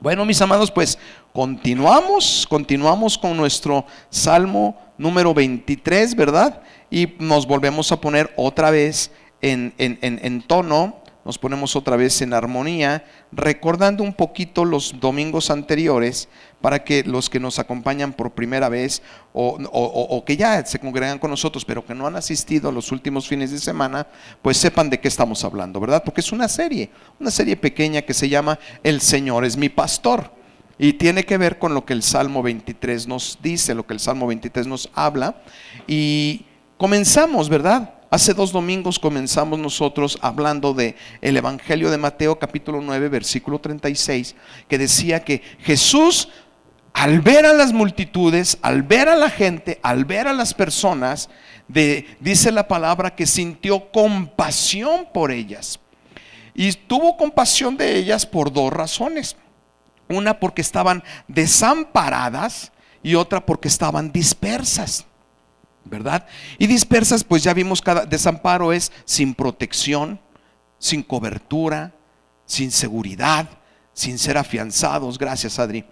Bueno, mis amados, pues continuamos, continuamos con nuestro Salmo número 23, ¿verdad? Y nos volvemos a poner otra vez en, en, en, en tono nos ponemos otra vez en armonía, recordando un poquito los domingos anteriores para que los que nos acompañan por primera vez o, que ya se congregan con nosotros, pero que no han asistido a los últimos fines de semana, pues sepan de qué estamos hablando, ¿verdad? Porque es una serie, una serie pequeña que se llama El Señor es mi pastor. Y tiene que ver con lo que el Salmo 23 nos dice, lo que el Salmo 23 nos habla. Y comenzamos, ¿verdad? Hace dos domingos comenzamos nosotros hablando de el Evangelio de Mateo capítulo 9 versículo 36 que decía que Jesús al ver a las multitudes, al ver a la gente, al ver a las personas, dice la palabra que sintió compasión por ellas. Y tuvo compasión de ellas por dos razones. Una porque estaban desamparadas y otra porque estaban dispersas. ¿Verdad? Y dispersas, pues ya vimos cada desamparo es sin protección, sin cobertura, sin seguridad, sin ser afianzados, gracias Adri.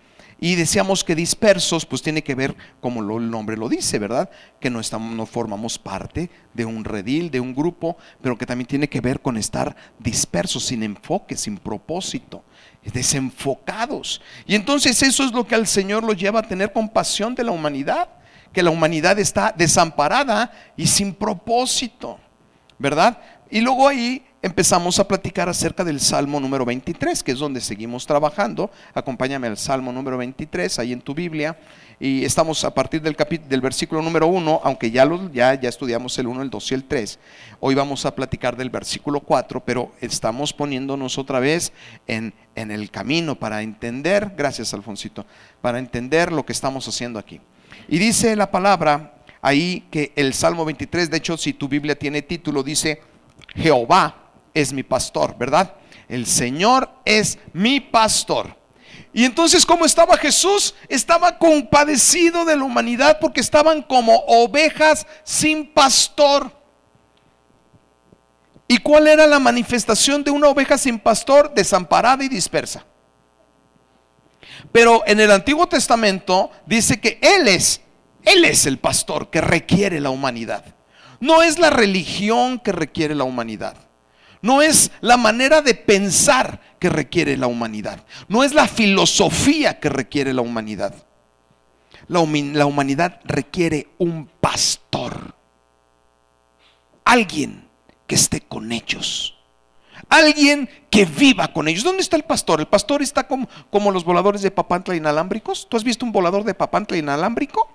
Y decíamos que dispersos, pues tiene que ver, como el nombre lo dice, ¿verdad? Que no, estamos, no formamos parte de un redil, de un grupo, pero que también tiene que ver con estar dispersos, sin enfoque, sin propósito, desenfocados. Y entonces eso es lo que al Señor lo lleva a tener compasión de la humanidad que la humanidad está desamparada y sin propósito, ¿verdad? Y luego ahí empezamos a platicar acerca del Salmo número 23, que es donde seguimos trabajando. Acompáñame al Salmo número 23, ahí en tu Biblia. Y estamos a partir del, del versículo número 1, aunque ya, ya, ya estudiamos el 1, el 2 y el 3. Hoy vamos a platicar del versículo 4, pero estamos poniéndonos otra vez en, en el camino para entender, gracias Alfonsito, para entender lo que estamos haciendo aquí. Y dice la palabra ahí que el Salmo 23, de hecho, si tu Biblia tiene título, dice, Jehová es mi pastor, ¿verdad? El Señor es mi pastor. Y entonces, ¿cómo estaba Jesús? Estaba compadecido de la humanidad porque estaban como ovejas sin pastor. ¿Y cuál era la manifestación de una oveja sin pastor? Desamparada y dispersa. Pero en el Antiguo Testamento dice que Él es, Él es el pastor que requiere la humanidad. No es la religión que requiere la humanidad. No es la manera de pensar que requiere la humanidad. No es la filosofía que requiere la humanidad. La, la humanidad requiere un pastor. Alguien que esté con ellos Alguien que viva con ellos. ¿Dónde está el pastor? El pastor está como, como los voladores de papantla inalámbricos. ¿Tú has visto un volador de papantla inalámbrico?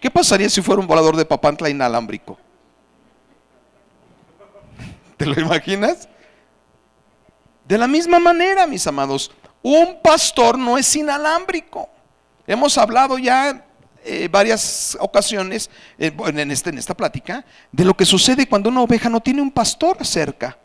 ¿Qué pasaría si fuera un volador de papantla inalámbrico? ¿Te lo imaginas? De la misma manera, mis amados, un pastor no es inalámbrico. Hemos hablado ya eh, varias ocasiones eh, en, este, en esta plática de lo que sucede cuando una oveja no tiene un pastor cerca.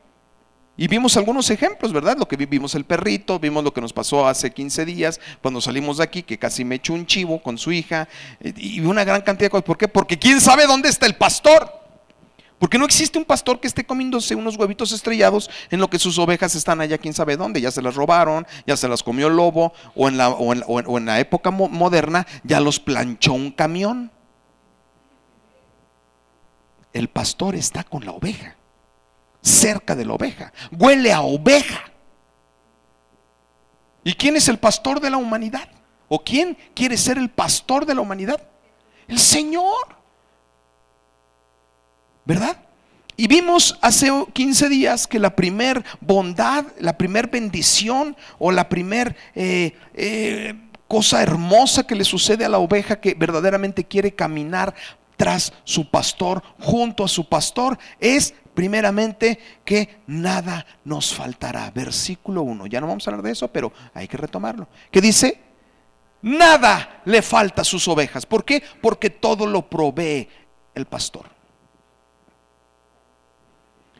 Y vimos algunos ejemplos, ¿verdad? Lo que vimos el perrito, vimos lo que nos pasó hace 15 días cuando salimos de aquí, que casi me echó un chivo con su hija, eh, y una gran cantidad de cosas. ¿Por qué? Porque quién sabe dónde está el pastor. Porque no existe un pastor que esté comiéndose unos huevitos estrellados en lo que sus ovejas están allá, quién sabe dónde, ya se las robaron, ya se las comió el lobo, o en la, o en, la época moderna ya los planchó un camión. El pastor está con la oveja, cerca de la oveja, huele a oveja. ¿Y quién es el pastor de la humanidad? ¿O quién quiere ser el pastor de la humanidad? El Señor. ¿Verdad? Y vimos hace 15 días que la primer bondad, la primer bendición o la primer eh, eh, cosa hermosa que le sucede a la oveja que verdaderamente quiere caminar tras su pastor, junto a su pastor, es primeramente que nada nos faltará. Versículo 1, ya no vamos a hablar de eso, pero hay que retomarlo. Que dice, nada le falta a sus ovejas. ¿Por qué? Porque todo lo provee el pastor.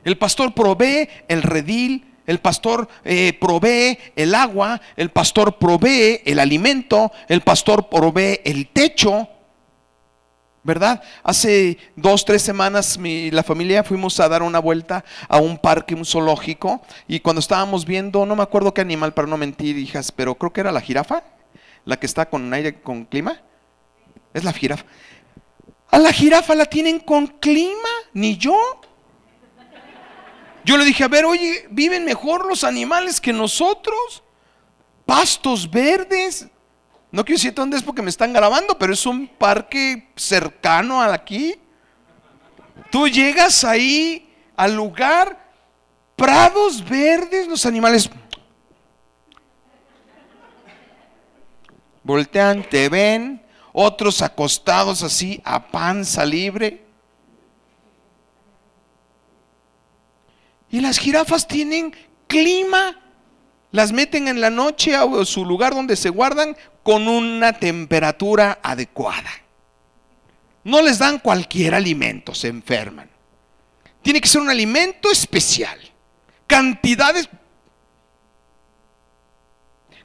El pastor provee el redil, el pastor eh, provee el agua, el pastor provee el alimento, el pastor provee el techo. ¿verdad? Hace dos, tres semanas mi, la familia fuimos a dar una vuelta a un parque, un zoológico, y cuando estábamos viendo, no me acuerdo qué animal, para no mentir, hijas, pero creo que era la jirafa, la que está con aire, con clima. Es la jirafa. A la jirafa la tienen con clima, ni yo. Yo le dije, a ver, oye, ¿viven mejor los animales que nosotros? Pastos verdes, no quiero decir dónde es porque me están grabando, pero es un parque cercano a aquí. Tú llegas ahí al lugar, prados verdes, los animales voltean, te ven, otros acostados así a panza libre. Y las jirafas tienen clima las meten en la noche a su lugar donde se guardan con una temperatura adecuada. No les dan cualquier alimento, se enferman. Tiene que ser un alimento especial. Cantidades.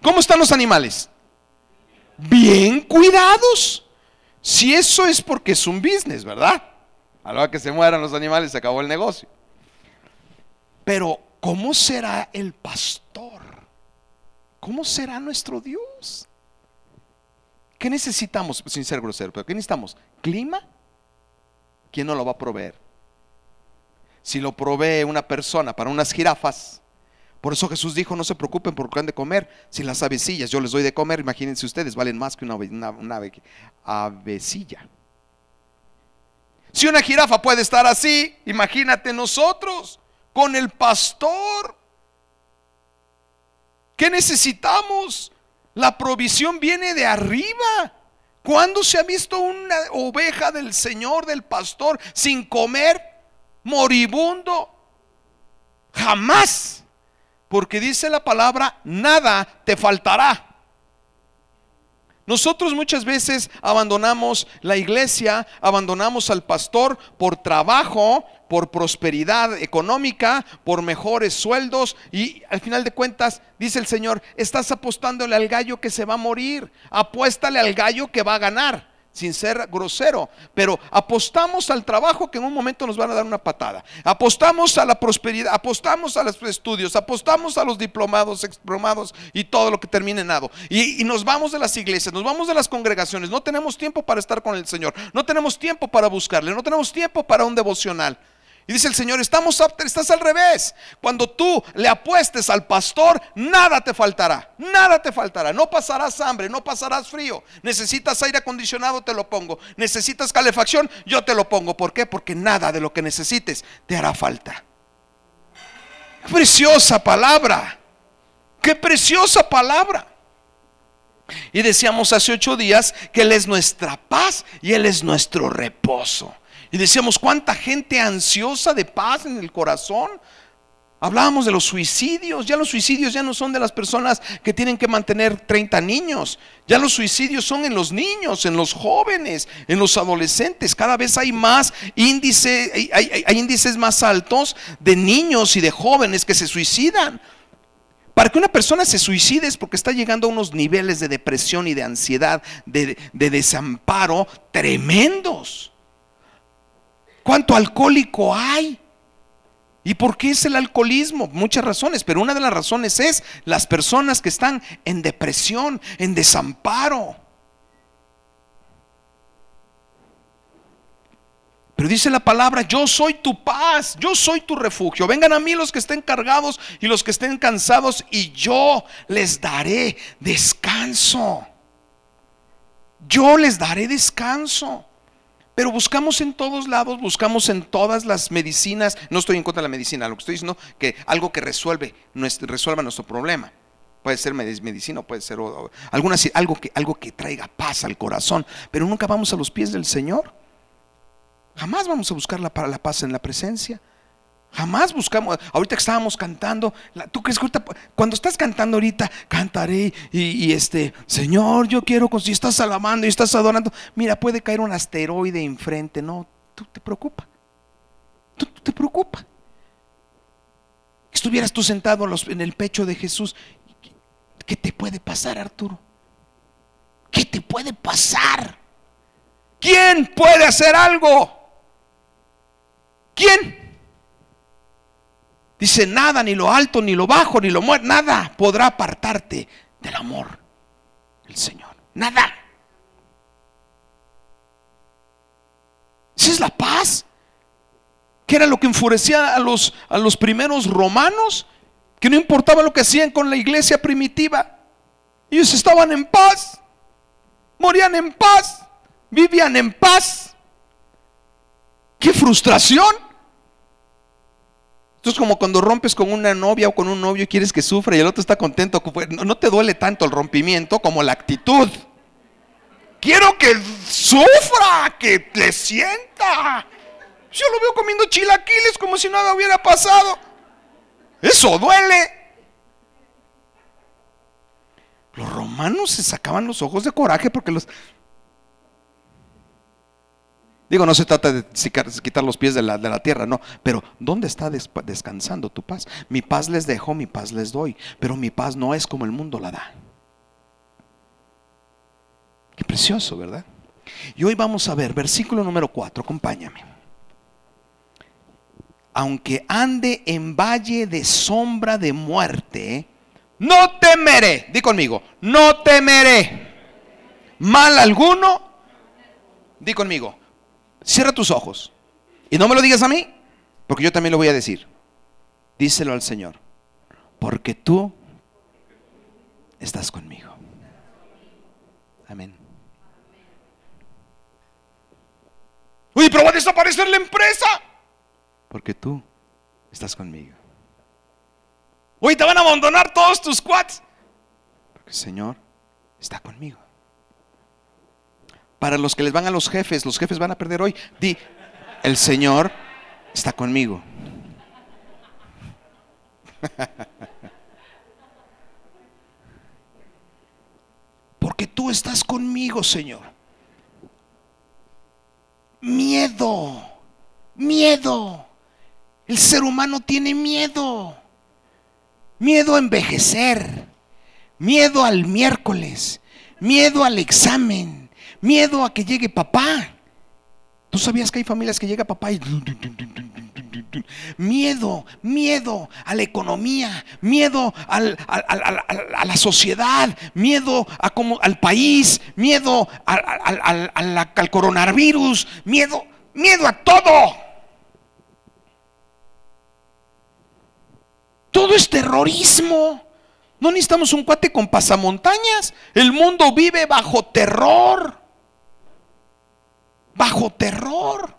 ¿Cómo están los animales? Bien cuidados. Si eso es porque es un business, ¿verdad? A la que se mueran los animales se acabó el negocio. Pero, ¿cómo será el pastor? ¿Cómo será nuestro Dios? ¿Qué necesitamos? Sin ser grosero, pero ¿qué necesitamos? ¿Clima? ¿Quién no lo va a proveer? Si lo provee una persona para unas jirafas, por eso Jesús dijo, no se preocupen por que han de comer, si las avecillas yo les doy de comer, imagínense ustedes, valen más que una, una avecilla. Si una jirafa puede estar así, imagínate nosotros, con el pastor. ¿Qué necesitamos? La provisión viene de arriba. ¿Cuándo se ha visto una oveja del Señor, del pastor, sin comer, moribundo? Jamás. Porque dice la palabra, nada te faltará. Nosotros muchas veces abandonamos la iglesia, abandonamos al pastor por trabajo, por prosperidad económica, por mejores sueldos y al final de cuentas, dice el Señor, estás apostándole al gallo que se va a morir, apuéstale al gallo que va a ganar sin ser grosero, pero apostamos al trabajo que en un momento nos van a dar una patada. Apostamos a la prosperidad, apostamos a los estudios, apostamos a los diplomados, explomados y todo lo que termine en nado. Y, y, nos vamos de las iglesias, nos vamos de las congregaciones, no tenemos tiempo para estar con el Señor, no tenemos tiempo para buscarle, no tenemos tiempo para un devocional. Y dice el Señor, estamos estás al revés. Cuando tú le apuestes al pastor, nada te faltará, nada te faltará. No pasarás hambre, no pasarás frío. Necesitas aire acondicionado, te lo pongo. Necesitas calefacción, yo te lo pongo. ¿Por qué? Porque nada de lo que necesites te hará falta. Qué preciosa palabra. Qué preciosa palabra. Y decíamos hace ocho días que Él es nuestra paz y Él es nuestro reposo. Y decíamos, ¿cuánta gente ansiosa de paz en el corazón? Hablábamos de los suicidios, ya los suicidios ya no son de las personas que tienen que mantener 30 niños, ya los suicidios son en los niños, en los jóvenes, en los adolescentes, cada vez hay más índice, hay, índices más altos de niños y de jóvenes que se suicidan. Para que una persona se suicide es porque está llegando a unos niveles de depresión y de ansiedad, de desamparo tremendos. ¿Cuánto alcohólico hay? ¿Y por qué es el alcoholismo? Muchas razones, pero una de las razones es las personas que están en depresión, en desamparo. Pero dice la palabra, yo soy tu paz, yo soy tu refugio. Vengan a mí los que estén cargados y los que estén cansados y yo les daré descanso. Yo les daré descanso. Pero buscamos en todos lados, buscamos en todas las medicinas. No estoy en contra de la medicina, lo que estoy diciendo que algo que resuelva nuestro problema. Puede ser medicina, puede ser alguna, algo, que, algo que traiga paz al corazón. Pero nunca vamos a los pies del Señor. Jamás vamos a buscar la paz en la presencia. Jamás buscamos, ahorita que estábamos cantando, tú crees que cuando estás cantando ahorita, cantaré y, este, Señor, yo quiero, si estás alabando y estás adorando, mira, puede caer un asteroide enfrente, no, tú te preocupa, tú, te preocupa. Estuvieras tú sentado en el pecho de Jesús, ¿qué te puede pasar, Arturo? ¿Qué te puede pasar? ¿Quién puede hacer algo? ¿Quién? Dice, nada, ni lo alto, ni lo bajo, ni lo muerto, nada podrá apartarte del amor del Señor. Nada. Esa es la paz. Que era lo que enfurecía a los, a los primeros romanos, que no importaba lo que hacían con la iglesia primitiva. Ellos estaban en paz, morían en paz, vivían en paz. ¡Qué frustración! Esto es como cuando rompes con una novia o con un novio y quieres que sufra y el otro está contento. No te duele tanto el rompimiento como la actitud. Quiero que sufra, que le sienta. Yo lo veo comiendo chilaquiles como si nada hubiera pasado. Eso duele. Los romanos se sacaban los ojos de coraje porque los... Digo, no se trata de quitar los pies de la, tierra, no. Pero ¿dónde está descansando tu paz? Mi paz les dejo, mi paz les doy. Pero mi paz no es como el mundo la da. Qué precioso, ¿verdad? Y hoy vamos a ver, versículo número 4, acompáñame. Aunque ande en valle de sombra de muerte, no temeré, di conmigo, no temeré mal alguno. Di conmigo, cierra tus ojos. Y no me lo digas a mí, porque yo también lo voy a decir. Díselo al Señor, porque tú estás conmigo. Amén. Uy, pero va a desaparecer la empresa. Porque tú estás conmigo. Hoy te van a abandonar todos tus quads. Porque el Señor está conmigo. Para los que les van a los jefes, los jefes van a perder hoy. Di, el Señor está conmigo. Porque tú estás conmigo, Señor. Miedo, miedo. El ser humano tiene miedo miedo a envejecer, miedo al miércoles, miedo al examen, miedo a que llegue papá. ¿Tú sabías que hay familias que llega papá y... Miedo, miedo a la economía, miedo a la sociedad, miedo a como, al país, miedo al coronavirus, miedo, miedo a todo. Todo es terrorismo. No necesitamos un cuate con pasamontañas. El mundo vive bajo terror. Bajo terror.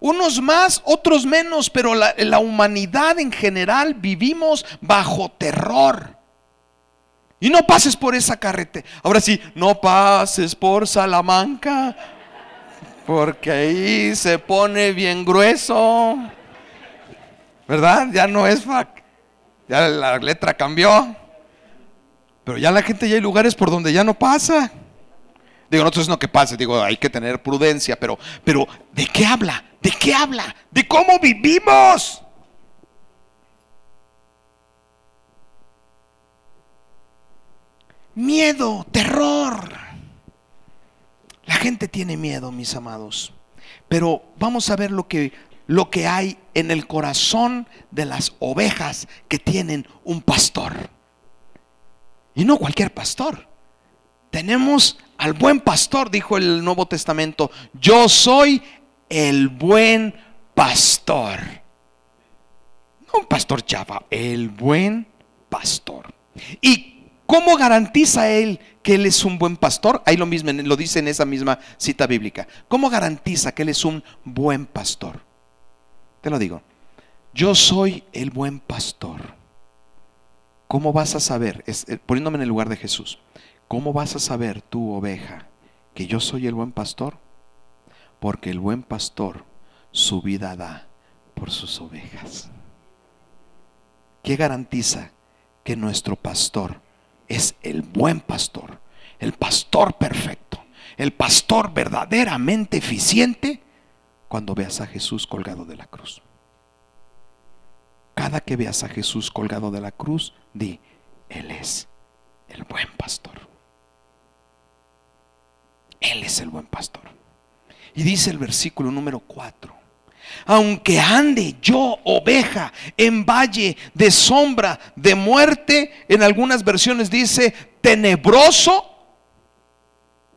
Unos más, otros menos, pero la, humanidad en general vivimos bajo terror. Y no pases por esa carretera. Ahora sí, no pases por Salamanca porque ahí se pone bien grueso. ¿Verdad? Ya no es FAC. Ya la letra cambió. Pero ya la gente ya hay lugares por donde ya no pasa. Digo, no es no que pase, digo, hay que tener prudencia, pero, pero ¿de qué habla? ¿De qué habla? ¿De cómo vivimos? Miedo, terror. La gente tiene miedo, mis amados. Pero vamos a ver lo que, lo que hay en el corazón de las ovejas que tienen un pastor. Y no cualquier pastor. Tenemos al buen pastor, dijo el Nuevo Testamento. Yo soy el buen pastor. No un pastor chava, el buen pastor. ¿Y cómo garantiza él que Él es un buen pastor? Ahí lo mismo, lo dice en esa misma cita bíblica. ¿Cómo garantiza que Él es un buen pastor? Te lo digo. Yo soy el buen pastor. ¿Cómo vas a saber, eh, poniéndome en el lugar de Jesús, cómo vas a saber tu oveja que yo soy el buen pastor? Porque el buen pastor su vida da por sus ovejas. ¿Qué garantiza que nuestro pastor es el buen pastor, el pastor perfecto, el pastor verdaderamente eficiente cuando veas a Jesús colgado de la cruz. Cada que veas a Jesús colgado de la cruz, di, Él es el buen pastor. Él es el buen pastor. Y dice el versículo número 4. Aunque ande yo oveja en valle de sombra de muerte, en algunas versiones dice tenebroso,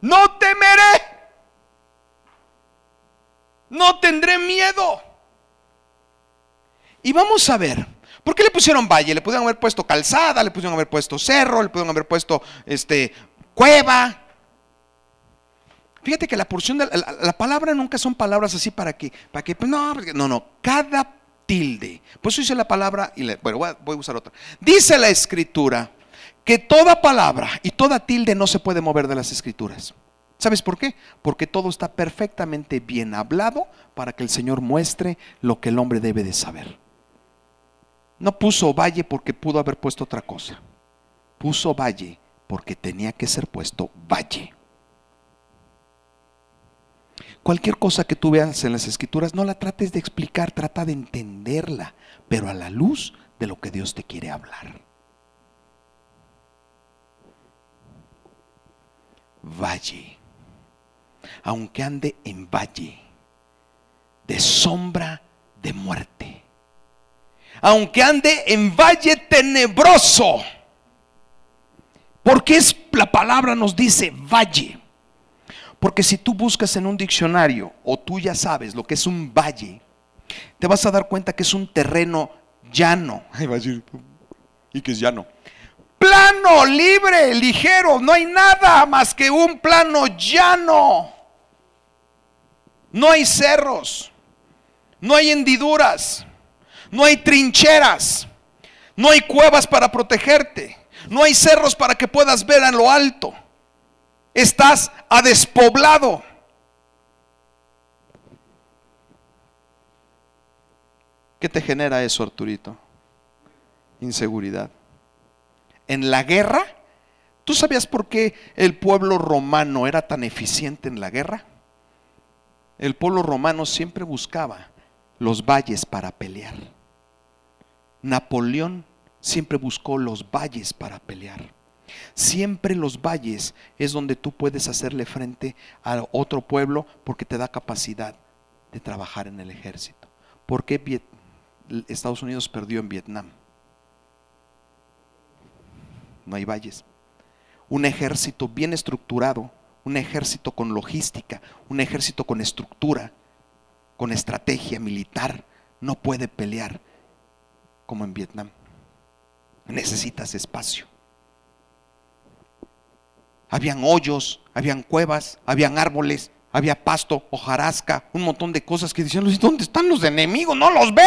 no temeré, no tendré miedo. Y vamos a ver, ¿por qué le pusieron valle? Le pudieron haber puesto calzada, le pudieron haber puesto cerro, le pudieron haber puesto este, cueva. Fíjate que la porción de la, palabra nunca son palabras así para que, para pues, no, no, no, cada tilde. Por eso dice la palabra, y bueno, voy a usar otra. Dice la escritura que toda palabra y toda tilde no se puede mover de las escrituras. ¿Sabes por qué? Porque todo está perfectamente bien hablado para que el Señor muestre lo que el hombre debe de saber. No puso valle porque pudo haber puesto otra cosa. Puso valle porque tenía que ser puesto valle. Cualquier cosa que tú veas en las escrituras, no la trates de explicar, trata de entenderla, pero a la luz de lo que Dios te quiere hablar. Valle, aunque ande en valle de sombra de muerte, aunque ande en valle tenebroso, porque es la palabra nos dice valle. Porque si tú buscas en un diccionario o tú ya sabes lo que es un valle, te vas a dar cuenta que es un terreno llano. ¿y que es llano? Plano, libre, ligero, no hay nada más que un plano llano. No hay cerros, no hay hendiduras, no hay trincheras, no hay cuevas para protegerte, no hay cerros para que puedas ver en lo alto estás a despoblado. ¿Qué te genera eso, Arturito? Inseguridad. En la guerra, ¿tú sabías por qué el pueblo romano era tan eficiente en la guerra? El pueblo romano siempre buscaba los valles para pelear. Napoleón siempre buscó los valles para pelear. Siempre los valles es donde tú puedes hacerle frente a otro pueblo porque te da capacidad de trabajar en el ejército. ¿Por qué Estados Unidos perdió en Vietnam? No hay valles. Un ejército bien estructurado, un ejército con logística, un ejército con estructura, con estrategia militar, no puede pelear como en Vietnam. Necesitas espacio. Habían hoyos, habían cuevas, habían árboles, había pasto, hojarasca, un montón de cosas que decían, ¿dónde están los enemigos? No los veo.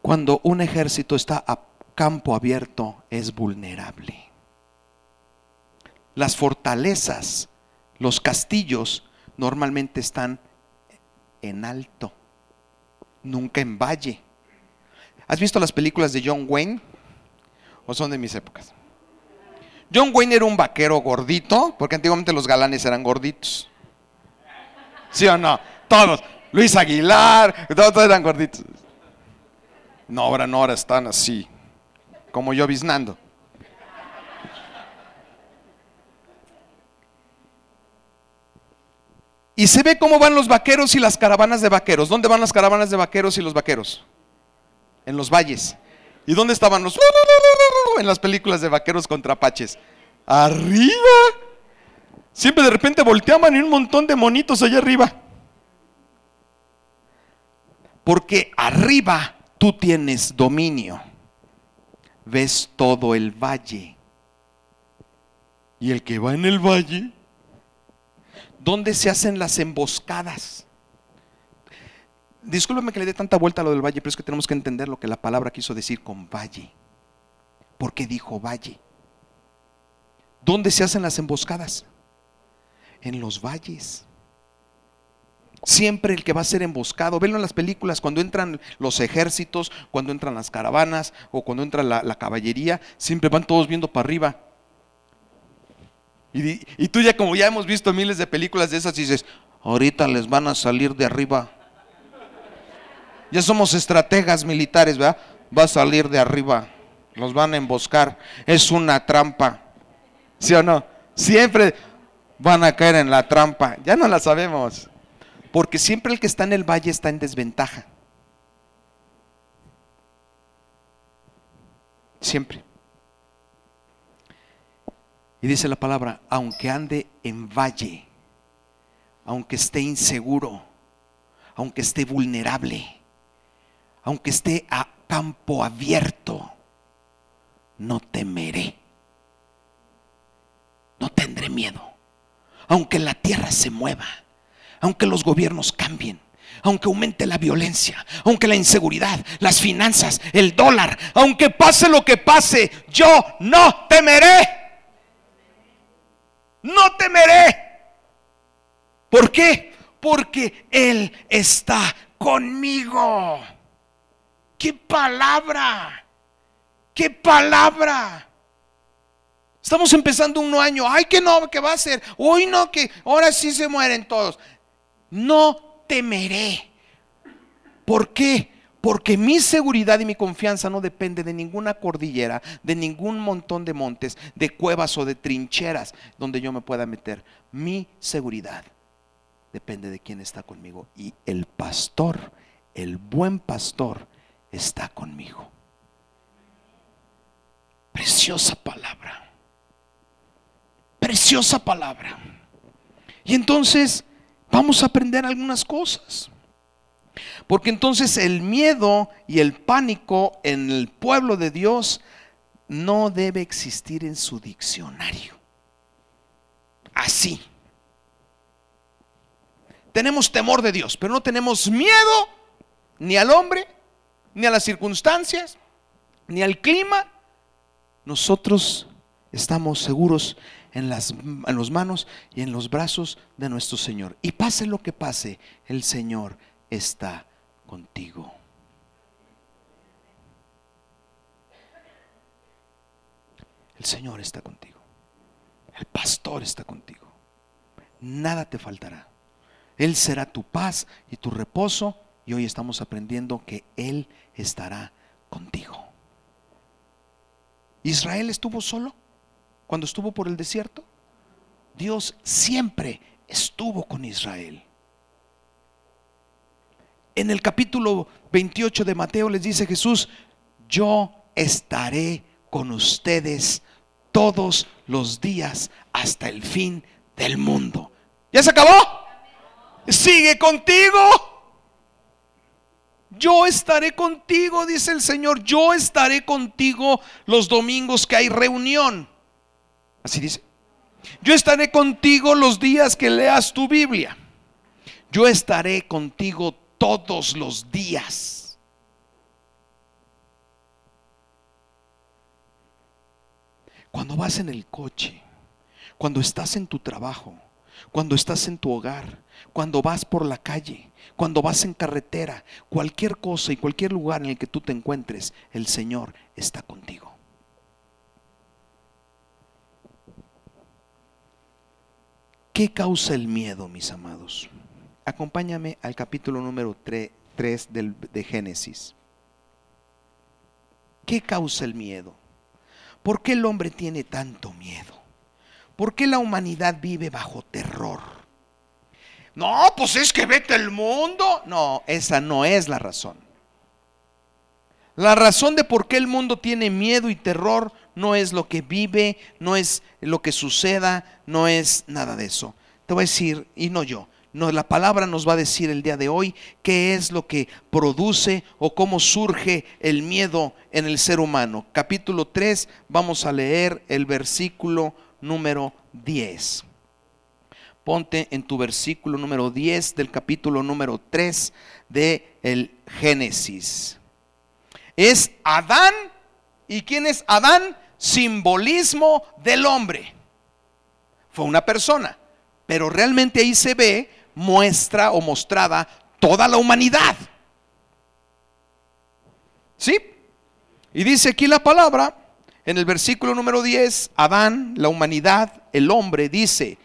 Cuando un ejército está a campo abierto es vulnerable. Las fortalezas, los castillos normalmente están en alto, nunca en valle. ¿Has visto las películas de John Wayne? ¿O son de mis épocas? John Wayne era un vaquero gordito, porque antiguamente los galanes eran gorditos. ¿Sí o no? Todos. Luis Aguilar, todos, eran gorditos. No, ahora no, ahora están así, como yo biznando. Y se ve cómo van los vaqueros y las caravanas de vaqueros. ¿Dónde van las caravanas de vaqueros y los vaqueros? En los valles. ¿Y dónde estaban los en las películas de vaqueros contra apaches? Arriba. Siempre de repente volteaban y un montón de monitos allá arriba. Porque arriba tú tienes dominio. Ves todo el valle. Y el que va en el valle, ¿dónde se hacen las emboscadas? Discúlpame que le dé tanta vuelta a lo del valle, pero es que tenemos que entender lo que la palabra quiso decir con valle. ¿Por qué dijo valle? ¿Dónde se hacen las emboscadas? En los valles. Siempre el que va a ser emboscado, velo en las películas, cuando entran los ejércitos, cuando entran las caravanas o cuando entra la, caballería, siempre van todos viendo para arriba. Y, y, tú ya como ya hemos visto miles de películas de esas, dices, ahorita les van a salir de arriba. Ya somos estrategas militares, ¿verdad? Va a salir de arriba. los van a emboscar. Es una trampa. ¿Sí o no? Siempre van a caer en la trampa. Ya no la sabemos. Porque siempre el que está en el valle está en desventaja. Siempre. Y dice la palabra, aunque ande en valle, aunque esté inseguro, aunque esté vulnerable, aunque esté a campo abierto, no temeré. No tendré miedo. Aunque la tierra se mueva, aunque los gobiernos cambien, aunque aumente la violencia, aunque la inseguridad, las finanzas, el dólar, aunque pase lo que pase, yo no temeré. No temeré. ¿Por qué? Porque Él está conmigo. ¡Qué palabra! ¡Qué palabra! Estamos empezando un año. Ay, que no, que va a ser. Hoy no, que ahora sí se mueren todos. No temeré. ¿Por qué? Porque mi seguridad y mi confianza no depende de ninguna cordillera, de ningún montón de montes, de cuevas o de trincheras donde yo me pueda meter. Mi seguridad depende de quién está conmigo. Y el pastor, el buen pastor, está conmigo. Preciosa palabra. Preciosa palabra. Y entonces vamos a aprender algunas cosas. Porque entonces el miedo y el pánico en el pueblo de Dios no debe existir en su diccionario. Así. Tenemos temor de Dios, pero no tenemos miedo ni al hombre, ni a las circunstancias, ni al clima. Nosotros estamos seguros en las en los manos y en los brazos de nuestro Señor. Y pase lo que pase, el Señor está contigo. El Señor está contigo. El pastor está contigo. Nada te faltará. Él será tu paz y tu reposo y hoy estamos aprendiendo que Él estará contigo. ¿Israel estuvo solo cuando estuvo por el desierto? Dios siempre estuvo con Israel. En el capítulo 28 de Mateo les dice Jesús, yo estaré con ustedes todos los días hasta el fin del mundo. ¿Ya se acabó? Sigue contigo. Yo estaré contigo, dice el Señor. Yo estaré contigo los domingos que hay reunión. Así dice. Yo estaré contigo los días que leas tu Biblia. Yo estaré contigo todos los días. Cuando vas en el coche, cuando estás en tu trabajo, cuando estás en tu hogar, cuando vas por la calle, cuando vas en carretera, cualquier cosa y cualquier lugar en el que tú te encuentres, el Señor está contigo. ¿Qué causa el miedo, mis amados? Acompáñame al capítulo número 3, de Génesis. ¿Qué causa el miedo? ¿Por qué el hombre tiene tanto miedo? ¿Por qué la humanidad vive bajo terror? No, pues es que vete el mundo. No, esa no es la razón. La razón de por qué el mundo tiene miedo y terror no es lo que vive, no es lo que suceda, no es nada de eso. Te voy a decir, y no yo, no, la palabra nos va a decir el día de hoy qué es lo que produce o cómo surge el miedo en el ser humano. Capítulo 3, vamos a leer el versículo número 10. Ponte en tu versículo número 10 del capítulo número 3 de el Génesis. Es Adán. ¿Y quién es Adán? Simbolismo del hombre. Fue una persona. Pero realmente ahí se ve, muestra o mostrada toda la humanidad. ¿Sí? Y dice aquí la palabra, en el versículo número 10, Adán, la humanidad, el hombre, dice,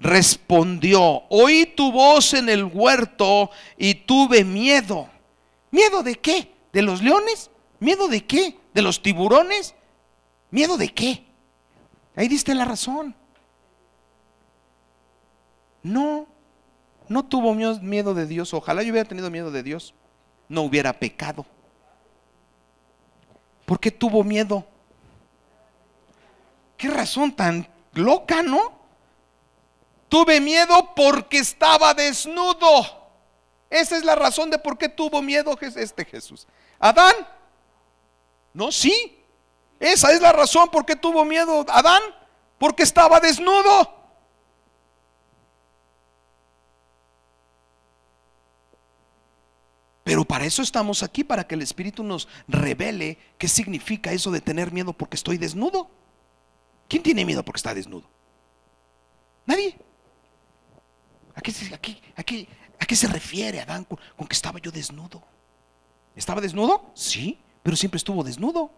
respondió, oí tu voz en el huerto y tuve miedo. ¿Miedo de qué? ¿De los leones? ¿Miedo de qué? ¿De los tiburones? ¿Miedo de qué? Ahí diste la razón. No, no tuvo miedo de Dios. Ojalá yo hubiera tenido miedo de Dios. No hubiera pecado. ¿Por qué tuvo miedo? Qué razón tan loca, ¿no? Tuve miedo porque estaba desnudo. Esa es la razón de por qué tuvo miedo este Jesús. Adán, no, sí. Esa es la razón por qué tuvo miedo Adán, porque estaba desnudo. Pero para eso estamos aquí, para que el Espíritu nos revele qué significa eso de tener miedo porque estoy desnudo. ¿Quién tiene miedo porque está desnudo? Nadie. ¿A qué, se refiere Adán con, con que estaba yo desnudo? ¿Estaba desnudo? Sí, pero siempre estuvo desnudo.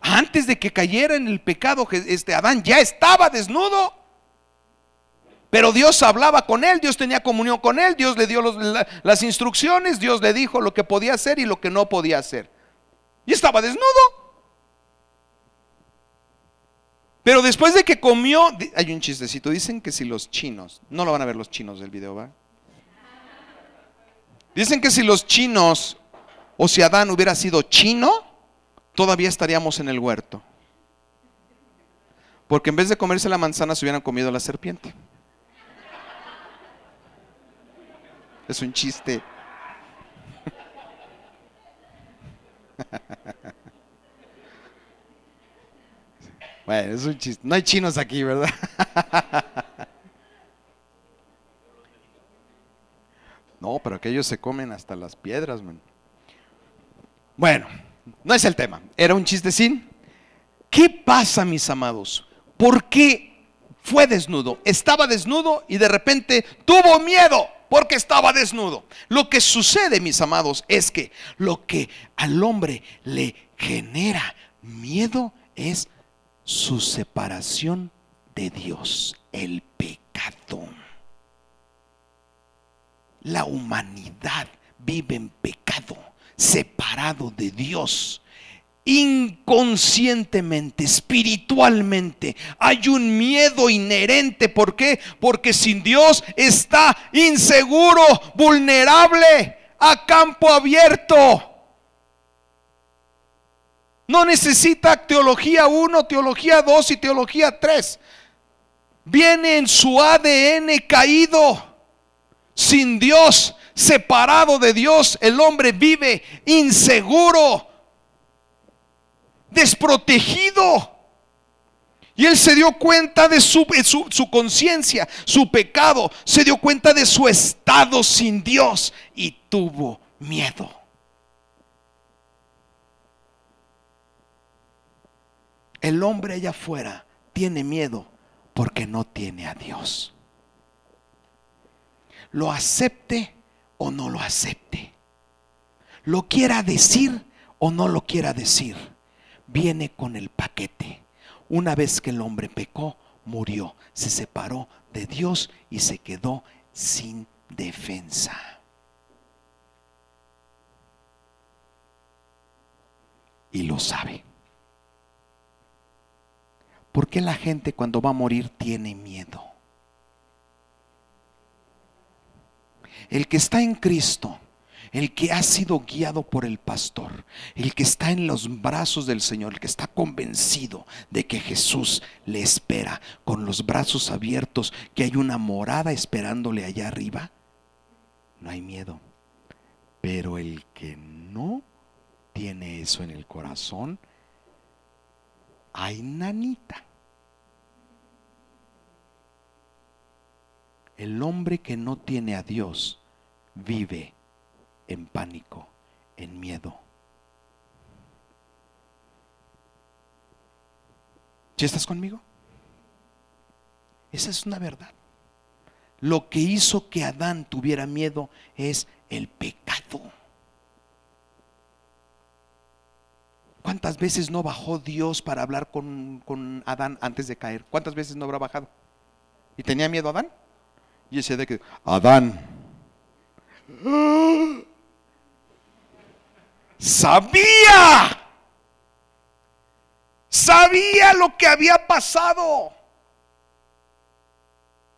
Antes de que cayera en el pecado, este Adán ya estaba desnudo. Pero Dios hablaba con él, Dios tenía comunión con él, Dios le dio las instrucciones, Dios le dijo lo que podía hacer y lo que no podía hacer. Y estaba desnudo. Pero después de que comió, hay un chistecito, dicen que si los chinos, no lo van a ver los chinos del video, ¿va? Dicen que si los chinos o si Adán hubiera sido chino, todavía estaríamos en el huerto. Porque en vez de comerse la manzana se hubieran comido la serpiente. Es un chiste. Bueno, es un chiste. No hay chinos aquí, ¿verdad? No, pero aquellos se comen hasta las piedras, man. Bueno, no es el tema. Era un chistecín. ¿Qué pasa, mis amados? ¿Por qué fue desnudo? Estaba desnudo y de repente tuvo miedo porque estaba desnudo. Lo que sucede, mis amados, es que lo que al hombre le genera miedo es su separación de Dios, el pecado. La humanidad vive en pecado, separado de Dios inconscientemente, espiritualmente. Hay un miedo inherente. ¿Por qué? Porque sin Dios está inseguro, vulnerable, a campo abierto. No necesita teología 1, teología 2 y teología 3. Viene en su ADN caído. Sin Dios, separado de Dios, el hombre vive inseguro desprotegido. Y él se dio cuenta de su, su, conciencia, su pecado, se dio cuenta de su estado sin Dios y tuvo miedo. El hombre allá afuera tiene miedo porque no tiene a Dios. Lo acepte o no lo acepte. Lo quiera decir o no lo quiera decir viene con el paquete. Una vez que el hombre pecó, murió, se separó de Dios y se quedó sin defensa. Y lo sabe. ¿Por qué la gente cuando va a morir tiene miedo? El que está en Cristo el que ha sido guiado por el pastor, el que está en los brazos del Señor, el que está convencido de que Jesús le espera con los brazos abiertos, que hay una morada esperándole allá arriba, no hay miedo. Pero el que no tiene eso en el corazón, hay nanita. El hombre que no tiene a Dios vive en pánico, en miedo. ¿Ya estás conmigo? Esa es una verdad. Lo que hizo que Adán tuviera miedo es el pecado. ¿Cuántas veces no bajó Dios para hablar con, con, Adán antes de caer? ¿Cuántas veces no habrá bajado? ¿Y tenía miedo Adán? Y ese de que, Adán, sabía, sabía lo que había pasado.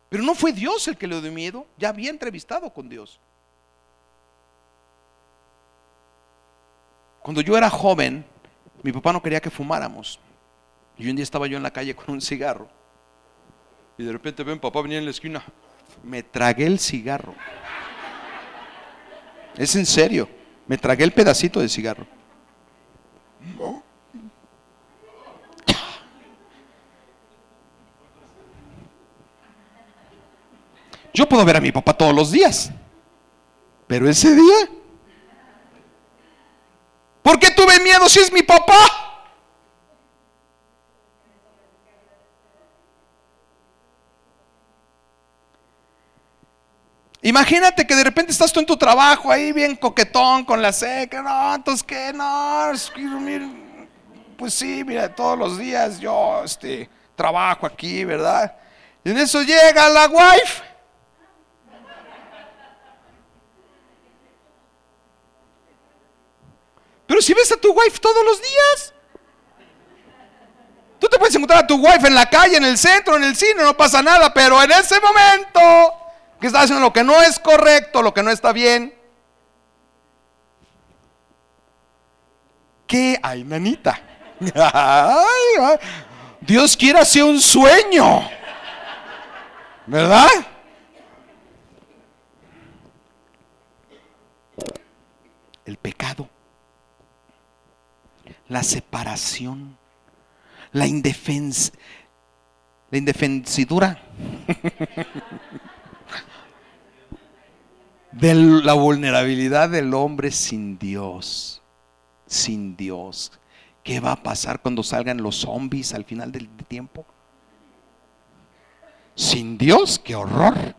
Pero no fue Dios el que le dio miedo, ya había entrevistado con Dios. Cuando yo era joven, mi papá no quería que fumáramos. Y un día estaba yo en la calle con un cigarro. Y de repente ven, papá venía en la esquina. Me tragué el cigarro. Es en serio. Me tragué el pedacito de cigarro. Yo puedo ver a mi papá todos los días. Pero ese día ¿Por qué tuve miedo si es mi papá? Imagínate que de repente estás tú en tu trabajo ahí bien coquetón con la seca, no, entonces qué, no, pues sí, mira, todos los días yo este, trabajo aquí, ¿verdad? Y en eso llega la wife Pero si ves a tu wife todos los días, tú te puedes encontrar a tu wife en la calle, en el centro, en el cine, no pasa nada, pero en ese momento que estás haciendo lo que no es correcto, lo que no está bien, ¿qué hay, nanita? Dios quiere hacer un sueño, ¿verdad? El pecado la separación, la indefensa, la indefensidura de la vulnerabilidad del hombre sin Dios, sin Dios. ¿Qué va a pasar cuando salgan los zombies al final del tiempo? Sin Dios, qué horror.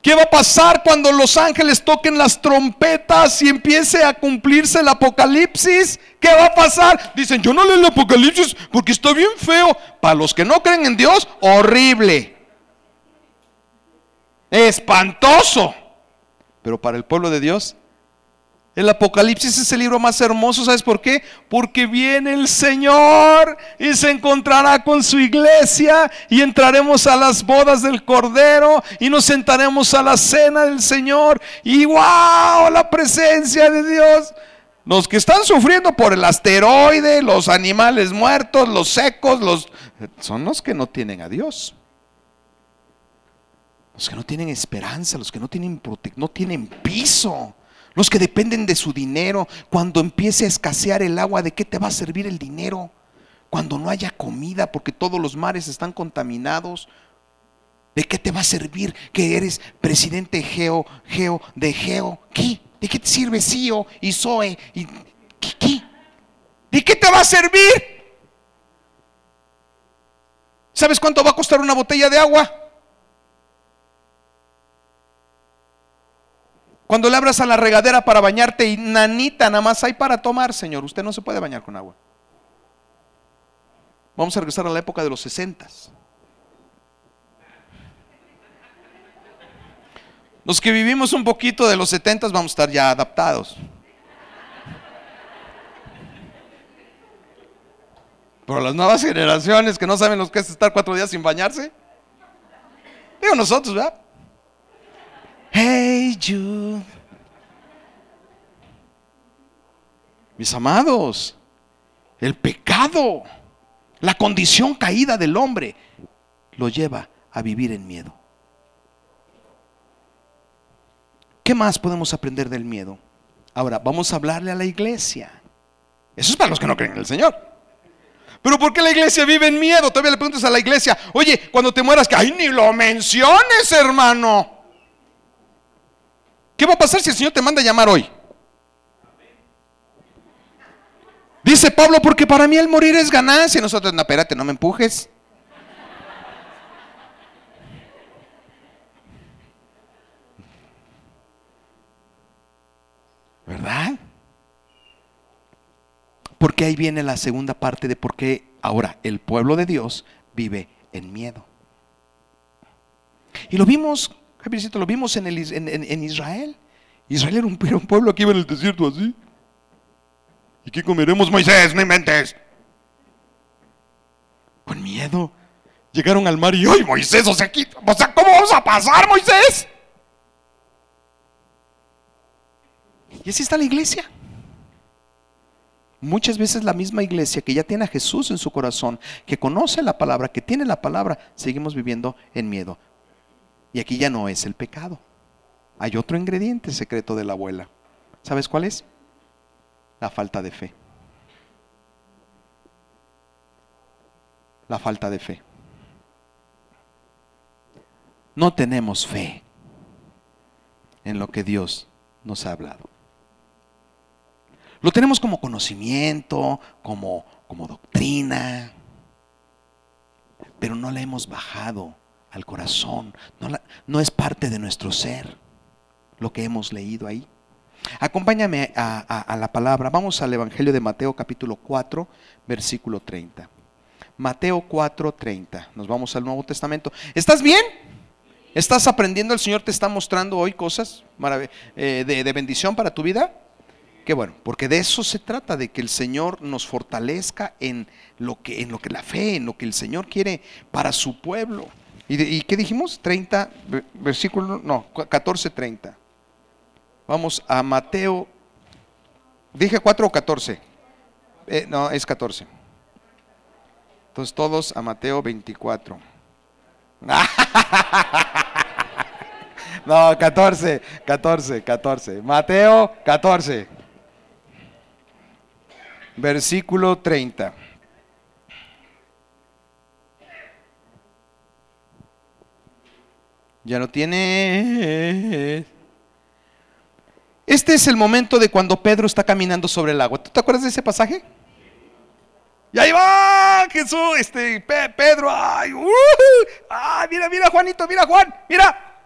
¿Qué va a pasar cuando los ángeles toquen las trompetas y empiece a cumplirse el apocalipsis? ¿Qué va a pasar? Dicen, yo no leo el apocalipsis porque está bien feo. Para los que no creen en Dios, horrible. Espantoso. Pero para el pueblo de Dios, el Apocalipsis es el libro más hermoso, ¿sabes por qué? Porque viene el Señor y se encontrará con su iglesia y entraremos a las bodas del Cordero y nos sentaremos a la cena del Señor y wow, la presencia de Dios. Los que están sufriendo por el asteroide, los animales muertos, los secos, los son los que no tienen a Dios. Los que no tienen esperanza, los que no tienen no tienen piso los que dependen de su dinero, cuando empiece a escasear el agua, ¿de qué te va a servir el dinero? Cuando no haya comida porque todos los mares están contaminados, ¿de qué te va a servir que eres presidente Geo, Geo, de Geo? ¿Qué? ¿De qué te sirve CIO y Zoe? Y, ¿qué, ¿De qué te va a servir? ¿Sabes cuánto va a costar una botella de agua? Cuando le abras a la regadera para bañarte y nanita nada más hay para tomar, Señor, usted no se puede bañar con agua. Vamos a regresar a la época de los sesentas. Los que vivimos un poquito de los setentas vamos a estar ya adaptados. Pero las nuevas generaciones que no saben lo que es estar cuatro días sin bañarse, digo nosotros, ¿verdad? Mis amados, el pecado, la condición caída del hombre, lo lleva a vivir en miedo. ¿Qué más podemos aprender del miedo? Ahora, vamos a hablarle a la iglesia. Eso es para los que no creen en el Señor. Pero ¿por qué la iglesia vive en miedo? Todavía le preguntas a la iglesia, oye, cuando te mueras, que ay, ni lo menciones, hermano. ¿Qué va a pasar si el Señor te manda a llamar hoy? Dice Pablo, porque para mí el morir es ganancia. Nosotros, no, espérate, no me empujes. ¿Verdad? Porque ahí viene la segunda parte de por qué ahora el pueblo de Dios vive en miedo. Y lo vimos lo vimos en, el, en, Israel. Israel era un, pueblo que iba en el desierto así. ¿Y qué comeremos, Moisés? No inventes. Con miedo. Llegaron al mar y, ¡ay, Moisés! O sea, aquí, o sea, ¿cómo vamos a pasar, Moisés? Y así está la iglesia. Muchas veces la misma iglesia que ya tiene a Jesús en su corazón, que conoce la palabra, que tiene la palabra, seguimos viviendo en miedo. Y aquí ya no es el pecado. Hay otro ingrediente secreto de la abuela. ¿Sabes cuál es? La falta de fe. La falta de fe. No tenemos fe en lo que Dios nos ha hablado. Lo tenemos como conocimiento, como, como doctrina, pero no la hemos bajado al corazón, no, es parte de nuestro ser lo que hemos leído ahí. Acompáñame a, a, la palabra, vamos al Evangelio de Mateo capítulo 4, versículo 30. Mateo 4, 30, nos vamos al Nuevo Testamento. ¿Estás bien? ¿Estás aprendiendo? ¿El Señor te está mostrando hoy cosas eh, de, de bendición para tu vida? Qué bueno, porque de eso se trata, de que el Señor nos fortalezca en lo que, en lo que la fe, en lo que el Señor quiere para su pueblo. ¿Y, qué dijimos? 30, versículo, no, 14, 30. Vamos a Mateo. ¿Dije 4 o 14? Eh, no, es 14. Entonces todos a Mateo 24. No, 14, 14, 14. Mateo 14 versículo 30. Ya no tiene. Este es el momento de cuando Pedro está caminando sobre el agua. ¿Tú te acuerdas de ese pasaje? Y ahí va Jesús, este Pedro, ay, uh, ay, mira, mira Juanito, mira Juan, mira,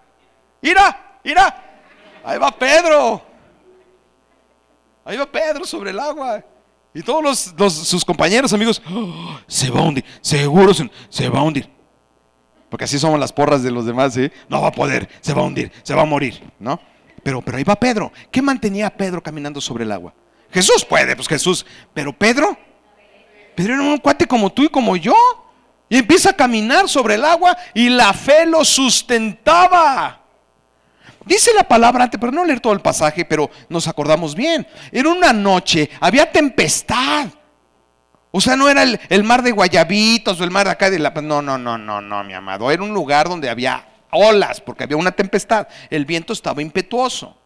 mira, mira, ahí va Pedro, ahí va Pedro sobre el agua. Y todos los, sus compañeros, amigos, oh, se va a hundir, seguro se, va a hundir. Porque así somos las porras de los demás, ¿sí? No va a poder, se va a hundir, se va a morir, ¿no? Pero, pero ahí va Pedro. ¿Qué mantenía a Pedro caminando sobre el agua? Jesús puede, pues Jesús. Pero Pedro, Pedro era un cuate como tú y como yo. Y empieza a caminar sobre el agua y la fe lo sustentaba. Dice la palabra antes, pero no leer todo el pasaje, pero nos acordamos bien. Era una noche, había tempestad. O sea, no era el, mar de Guayabitos o el mar de acá de la... No, no, no, no, no, mi amado. Era un lugar donde había olas, porque había una tempestad. El viento estaba impetuoso.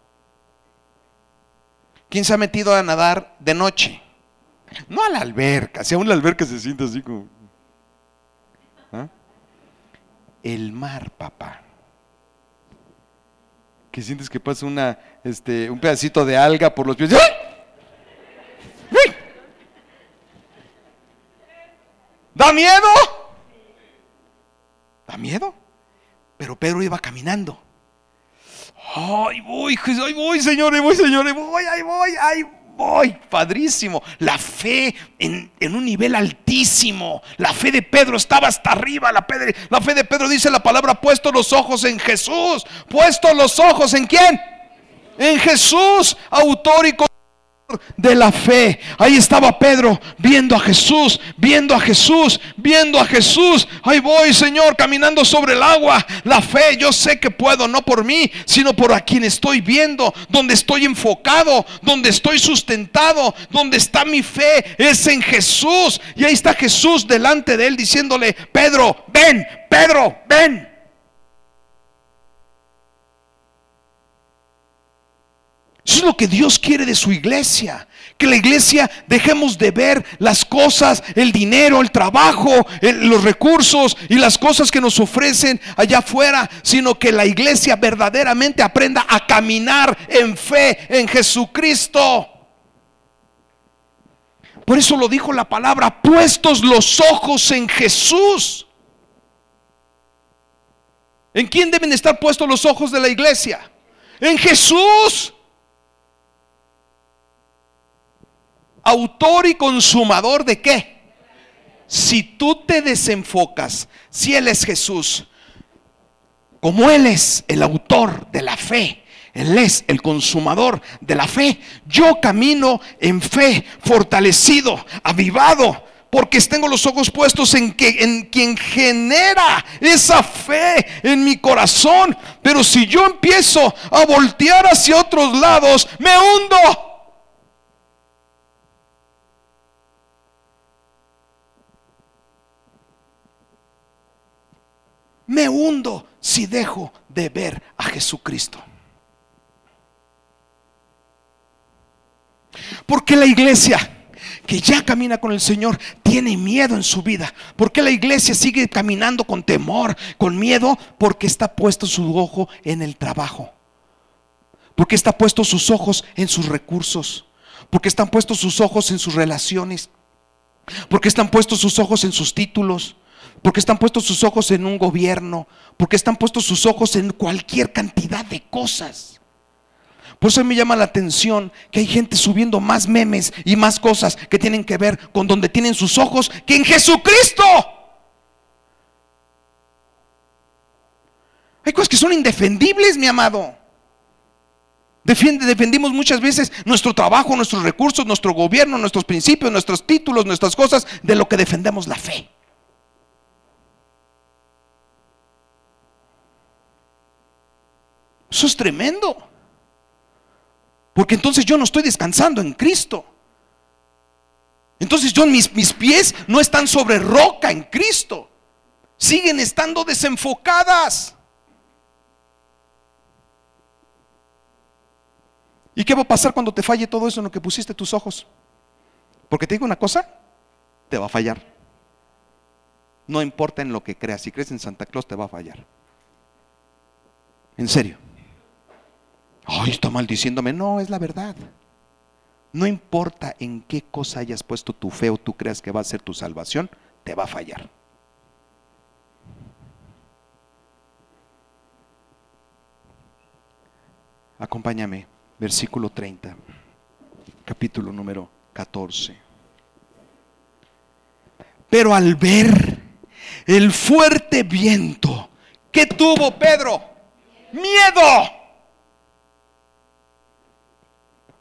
¿Quién se ha metido a nadar de noche? No a la alberca, si aún la alberca se siente así como... ¿ah? El mar, papá que sientes que pasa este, un pedacito de alga por los pies. ¿Da miedo? ¿Da miedo? Pero Pedro iba caminando. Ay, voy, ay, voy, señores, voy, señores, voy, ay, voy, ay, voy, padrísimo. La fe en, un nivel altísimo. La fe de Pedro estaba hasta arriba. La, la fe de Pedro dice la palabra, puesto los ojos en Jesús. Puesto los ojos en quién? En Jesús, autor y de la fe. Ahí estaba Pedro viendo a Jesús, viendo a Jesús, viendo a Jesús. Ahí voy, Señor, caminando sobre el agua. La fe, yo sé que puedo, no por mí, sino por a quien estoy viendo, donde estoy enfocado, donde estoy sustentado, donde está mi fe, es en Jesús. Y ahí está Jesús delante de él diciéndole, Pedro, ven, Pedro, ven. Eso es lo que Dios quiere de su iglesia. Que la iglesia dejemos de ver las cosas, el dinero, el trabajo, los recursos y las cosas que nos ofrecen allá afuera, sino que la iglesia verdaderamente aprenda a caminar en fe en Jesucristo. Por eso lo dijo la palabra, puestos los ojos en Jesús. ¿En quién deben estar puestos los ojos de la iglesia? En Jesús. Autor y consumador de qué? Si tú te desenfocas, si Él es Jesús, como Él es el autor de la fe, Él es el consumador de la fe. Yo camino en fe, fortalecido, avivado, porque tengo los ojos puestos en, que, en quien genera esa fe en mi corazón. Pero si yo empiezo a voltear hacia otros lados, me hundo. Me hundo si dejo de ver a Jesucristo. Porque la iglesia que ya camina con el Señor tiene miedo en su vida. Porque la iglesia sigue caminando con temor, con miedo? Porque está puesto su ojo en el trabajo. Porque está puesto sus ojos en sus recursos. Porque están puestos sus ojos en sus relaciones. Porque están puestos sus ojos en sus títulos. Porque están puestos sus ojos en un gobierno. Porque están puestos sus ojos en cualquier cantidad de cosas. Por eso me llama la atención que hay gente subiendo más memes y más cosas que tienen que ver con donde tienen sus ojos que en Jesucristo. Hay cosas que son indefendibles, mi amado. defendimos muchas veces nuestro trabajo, nuestros recursos, nuestro gobierno, nuestros principios, nuestros títulos, nuestras cosas, de lo que defendemos la fe. Eso es tremendo. Porque entonces yo no estoy descansando en Cristo. Entonces yo mis, mis pies no están sobre roca en Cristo. Siguen estando desenfocadas. ¿Y qué va a pasar cuando te falle todo eso en lo que pusiste tus ojos? Porque te digo una cosa, te va a fallar. No importa en lo que creas, si crees en Santa Claus te va a fallar. En serio. Ay, está maldiciéndome. No, es la verdad. No importa en qué cosa hayas puesto tu fe o tú creas que va a ser tu salvación, te va a fallar. Acompáñame, versículo 30, capítulo número 14. Pero al ver el fuerte viento que tuvo Pedro, miedo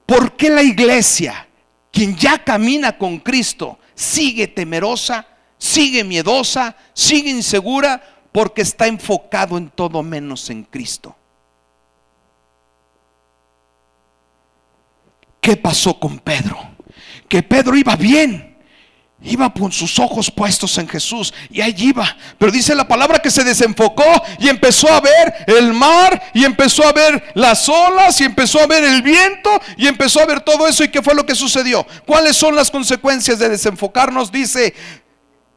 ¿Por qué la iglesia, quien ya camina con Cristo, sigue temerosa, sigue miedosa, sigue insegura? Porque está enfocado en todo menos en Cristo. ¿Qué pasó con Pedro? Que Pedro iba bien Iba con sus ojos puestos en Jesús y allí iba. Pero dice la palabra que se desenfocó y empezó a ver el mar y empezó a ver las olas y empezó a ver el viento y empezó a ver todo eso. ¿Y qué fue lo que sucedió? ¿Cuáles son las consecuencias de desenfocarnos? Dice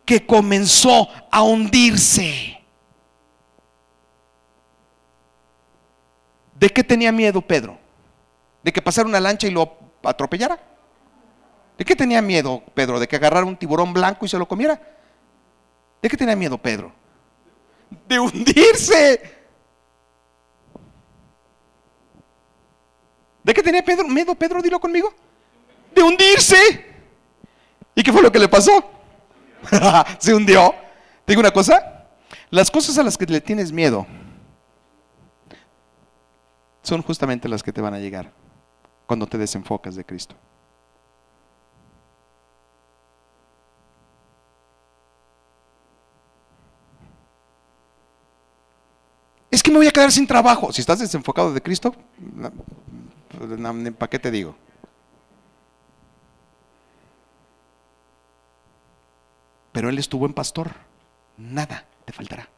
que comenzó a hundirse. ¿De qué tenía miedo Pedro? ¿De que pasara una lancha y lo atropellara? ¿De qué tenía miedo Pedro? ¿De que agarrara un tiburón blanco y se lo comiera? ¿De qué tenía miedo Pedro? De hundirse. ¿De qué tenía Pedro, miedo Pedro? Dilo conmigo. De hundirse. ¿Y qué fue lo que le pasó? se hundió. ¿Te digo una cosa? Las cosas a las que le tienes miedo son justamente las que te van a llegar cuando te desenfocas de Cristo. Es que me voy a quedar sin trabajo. Si estás desenfocado de Cristo, ¿para qué te digo? Pero Él estuvo en pastor, nada te faltará.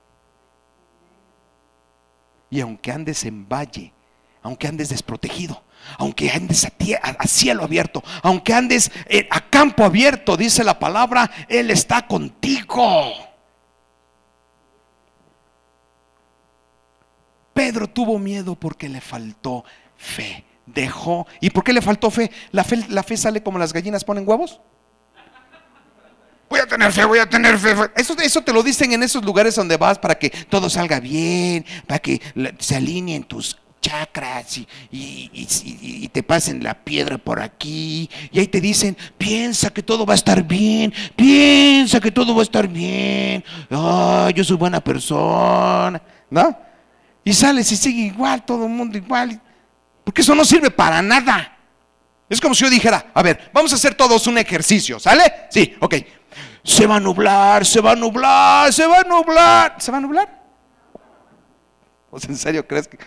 Y aunque andes en valle, aunque andes desprotegido, aunque andes a, cielo abierto, aunque andes eh, a campo abierto, dice la palabra, Él está contigo. Pedro tuvo miedo porque le faltó fe. Dejó. ¿Y por qué le faltó fe? ¿La fe, la fe sale como las gallinas ponen huevos? Voy a tener fe, voy a tener fe. Eso, eso te lo dicen en esos lugares donde vas para que todo salga bien, para que se alineen tus chakras y, te pasen la piedra por aquí. Y ahí te dicen, piensa que todo va a estar bien, piensa que todo va a estar bien. Oh, yo soy buena persona. ¿No? Y sales y sigue igual, todo el mundo igual. Porque eso no sirve para nada. Es como si yo dijera, a ver, vamos a hacer todos un ejercicio, ¿sale? Sí, ok. Se va a nublar, se va a nublar, se va a nublar. ¿Se va a nublar? ¿O en serio crees que.?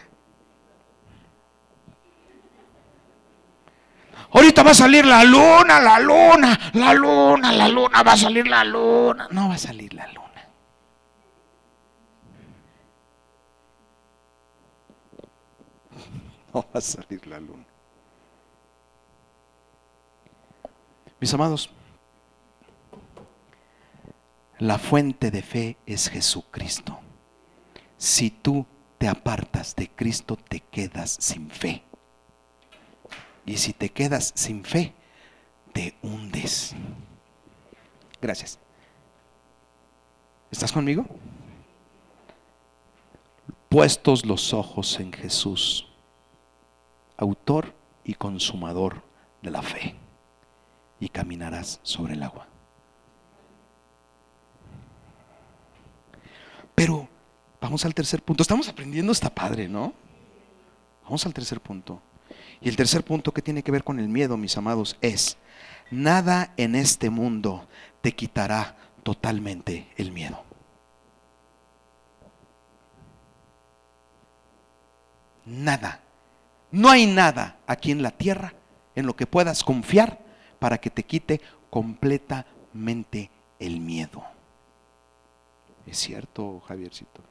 Ahorita va a salir la luna, la luna, la luna, la luna, va a salir la luna. No va a salir la luna. Va a salir la luna. Mis amados, la fuente de fe es Jesucristo. Si tú te apartas de Cristo, te quedas sin fe. Y si te quedas sin fe, te hundes. Gracias. ¿Estás conmigo? Puestos los ojos en Jesús, autor y consumador de la fe, y caminarás sobre el agua. Pero vamos al tercer punto. Estamos aprendiendo, está padre, ¿no? Vamos al tercer punto. Y el tercer punto que tiene que ver con el miedo, mis amados, es, nada en este mundo te quitará totalmente el miedo. Nada. No hay nada aquí en la tierra en lo que puedas confiar para que te quite completamente el miedo. Es cierto, Javiercito.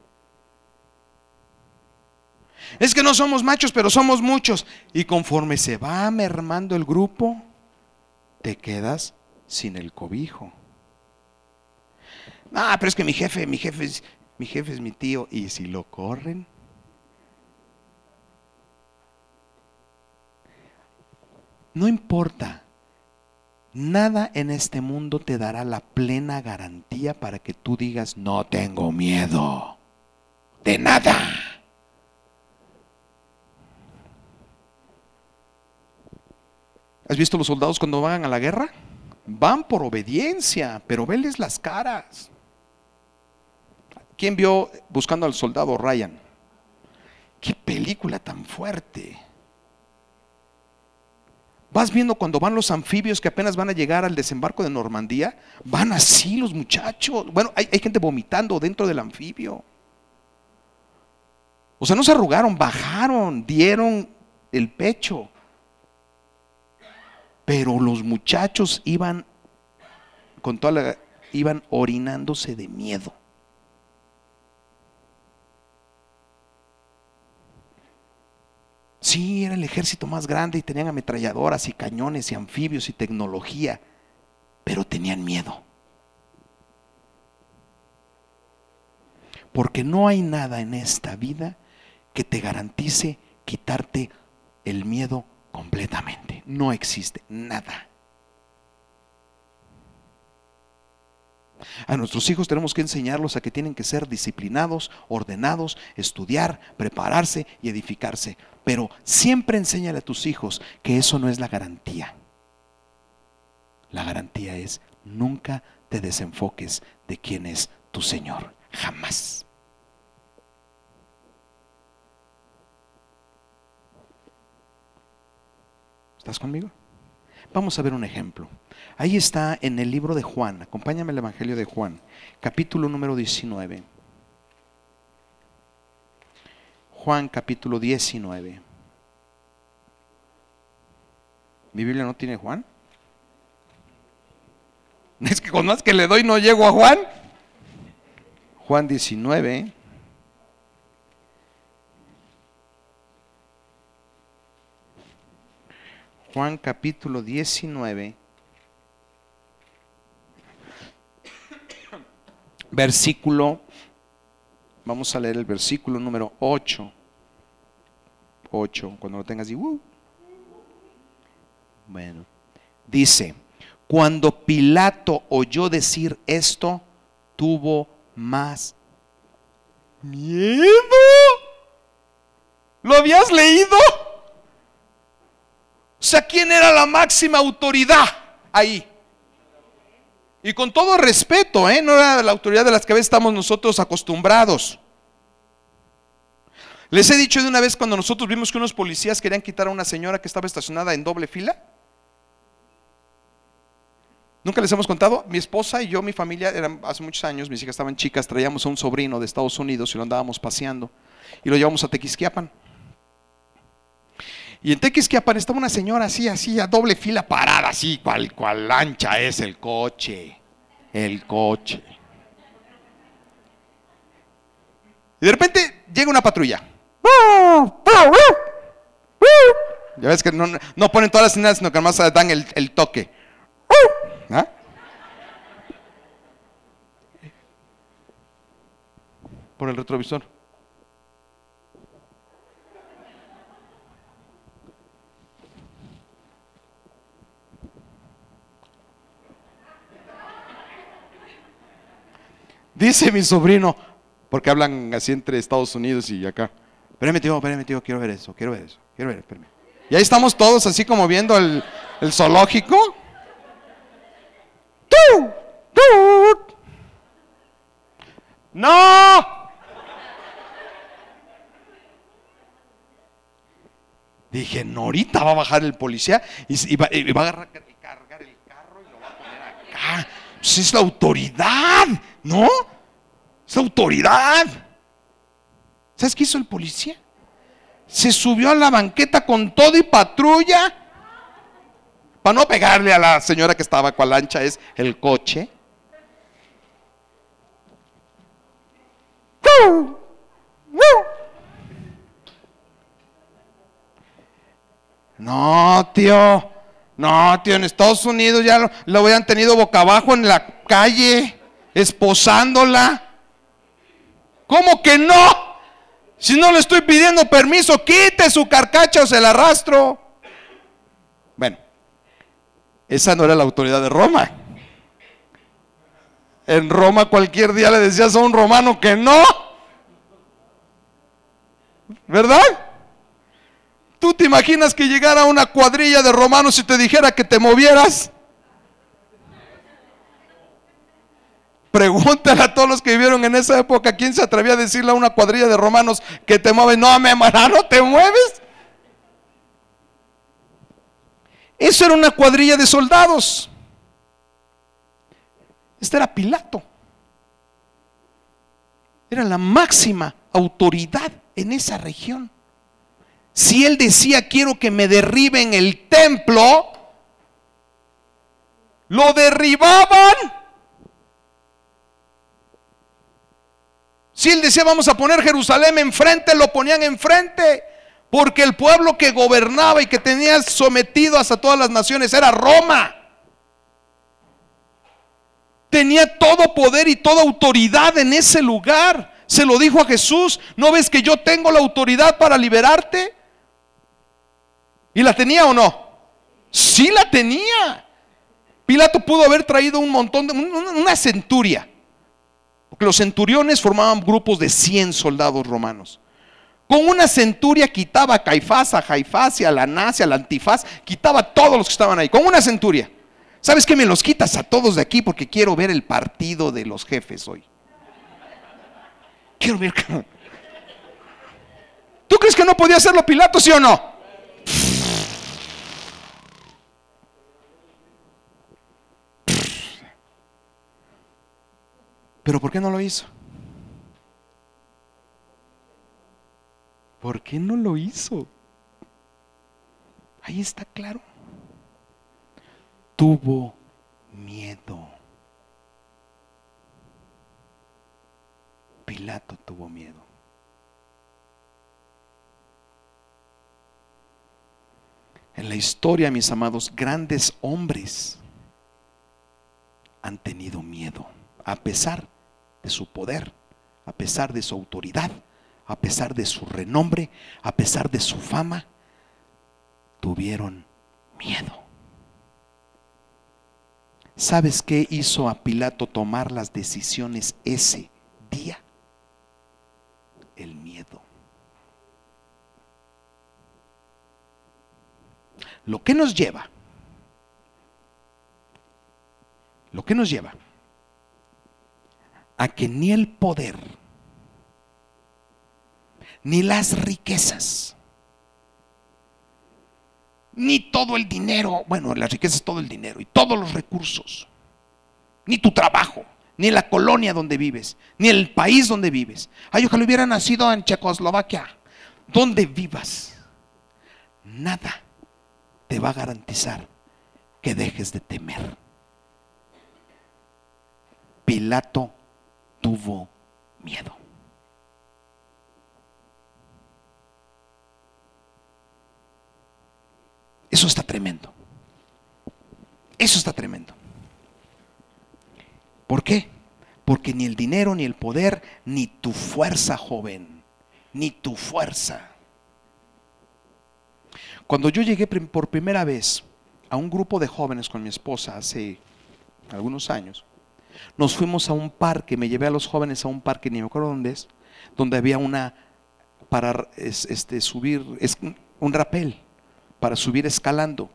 Es que no somos machos, pero somos muchos. Y conforme se va mermando el grupo, te quedas sin el cobijo. Ah, pero es que mi jefe, mi jefe es, mi jefe es mi tío. ¿Y si lo corren? No importa. Nada en este mundo te dará la plena garantía para que tú digas, no tengo miedo. De nada. ¿Has visto los soldados cuando van a la guerra? Van por obediencia, pero veles las caras. ¿Quién vio buscando al soldado Ryan? Qué película tan fuerte. Vas viendo cuando van los anfibios que apenas van a llegar al desembarco de Normandía, van así los muchachos. Bueno, hay, gente vomitando dentro del anfibio. O sea, no se arrugaron, bajaron, dieron el pecho. Pero los muchachos iban con toda la iban orinándose de miedo. Sí, era el ejército más grande y tenían ametralladoras y cañones y anfibios y tecnología, pero tenían miedo. Porque no hay nada en esta vida que te garantice quitarte el miedo completamente. No existe nada. A nuestros hijos tenemos que enseñarlos a que tienen que ser disciplinados, ordenados, estudiar, prepararse y edificarse. Pero siempre enséñale a tus hijos que eso no es la garantía. La garantía es nunca te desenfoques de quién es tu Señor. Jamás. ¿Estás conmigo? Vamos a ver un ejemplo. Ahí está en el libro de Juan. Acompáñame al Evangelio de Juan, capítulo número 19. Juan capítulo 19. ¿Mi Biblia no tiene Juan? Es que con más que le doy no llego a Juan. Juan 19. Juan capítulo 19, versículo, vamos a leer el versículo número 8. 8, cuando lo tengas, y, uh. Bueno, dice, cuando Pilato oyó decir esto, tuvo más miedo. ¿Lo habías leído? O sea, ¿quién era la máxima autoridad ahí? Y con todo respeto, ¿eh? no era la autoridad de las que a veces estamos nosotros acostumbrados. Les he dicho de una vez cuando nosotros vimos que unos policías querían quitar a una señora que estaba estacionada en doble fila. Nunca les hemos contado, mi esposa y yo, mi familia, eran, hace muchos años, mis hijas estaban chicas, traíamos a un sobrino de Estados Unidos y lo andábamos paseando y lo llevamos a Tequisquiapan. Y en Tequisquiapan estaba una señora así, así, a doble fila parada, así, cual, cual ancha es el coche, el coche. Y de repente llega una patrulla. Ya ves que no, ponen todas las señales, sino que además dan el, el toque. ¿Ah? Por el retrovisor. Dice mi sobrino, porque hablan así entre Estados Unidos y acá. Espérame, tío, espérame, tío, quiero ver eso, quiero ver eso, quiero ver, espérame. Y ahí estamos todos así como viendo el, el zoológico. No. Dije, no, ahorita va a bajar el policía y, va, a agarrar, cargar el carro y lo va a poner acá. Pues es la autoridad, ¿no? Es la autoridad. ¿Sabes qué hizo el policía? Se subió a la banqueta con todo y patrulla para no pegarle a la señora que estaba cual lancha es el coche. No, tío. No, tío, en Estados Unidos ya lo, lo habían tenido boca abajo en la calle, esposándola. ¿Cómo que no? Si no le estoy pidiendo permiso, quite su carcacha o se la arrastro. Bueno, esa no era la autoridad de Roma. En Roma cualquier día le decías a un romano que no. ¿Verdad? ¿Tú te imaginas que llegara una cuadrilla de romanos y te dijera que te movieras? Pregúntale a todos los que vivieron en esa época, ¿quién se atrevía a decirle a una cuadrilla de romanos que te mueven? No, me no te mueves. Eso era una cuadrilla de soldados. Este era Pilato. Era la máxima autoridad en esa región. Si él decía, quiero que me derriben el templo, lo derribaban. Si él decía, vamos a poner Jerusalén enfrente, lo ponían enfrente. Porque el pueblo que gobernaba y que tenía sometido hasta todas las naciones era Roma. Tenía todo poder y toda autoridad en ese lugar. Se lo dijo a Jesús, ¿no ves que yo tengo la autoridad para liberarte? ¿Y la tenía o no? Sí la tenía. Pilato pudo haber traído un montón de, una centuria. Los centuriones formaban grupos de 100 soldados romanos. Con una centuria quitaba a Caifás, a Jaifás y a la Nacia, a la Antifaz, quitaba a todos los que estaban ahí. Con una centuria. ¿Sabes qué? Me los quitas a todos de aquí porque quiero ver el partido de los jefes hoy. Quiero ver. ¿Tú crees que no podía hacerlo Pilato, sí o no? Pero ¿por qué no lo hizo? ¿Por qué no lo hizo? Ahí está claro. Tuvo miedo. Pilato tuvo miedo. En la historia, mis amados, grandes hombres han tenido miedo, a pesar de su poder, a pesar de su autoridad, a pesar de su renombre, a pesar de su fama, tuvieron miedo. ¿Sabes qué hizo a Pilato tomar las decisiones ese día? El miedo. Lo que nos lleva, lo que nos lleva a que ni el poder, ni las riquezas, ni todo el dinero, bueno, las riquezas todo el dinero y todos los recursos, ni tu trabajo, ni la colonia donde vives, ni el país donde vives. Ay, ojalá hubiera nacido en Checoslovaquia, donde vivas. Nada te va a garantizar que dejes de temer. Pilato tuvo miedo. Eso está tremendo. Eso está tremendo. ¿Por qué? Porque ni el dinero, ni el poder, ni tu fuerza, joven, ni tu fuerza. Cuando yo llegué por primera vez a un grupo de jóvenes con mi esposa hace algunos años, nos fuimos a un parque, me llevé a los jóvenes a un parque, ni me acuerdo dónde es, donde había una para este, subir, es un rapel, para subir escalando.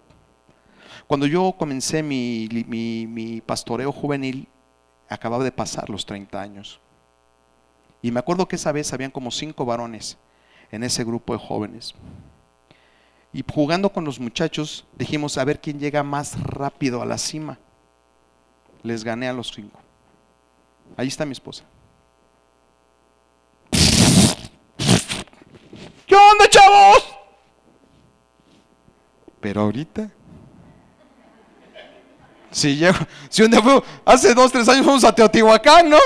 Cuando yo comencé mi, mi pastoreo juvenil, acababa de pasar los 30 años. Y me acuerdo que esa vez habían como cinco varones en ese grupo de jóvenes. Y jugando con los muchachos, dijimos a ver quién llega más rápido a la cima. Les gané a los cinco. Ahí está mi esposa. ¿Qué onda, chavos? Pero ahorita. Si llego, si un día fue, hace dos, tres años fuimos a Teotihuacán, ¿no?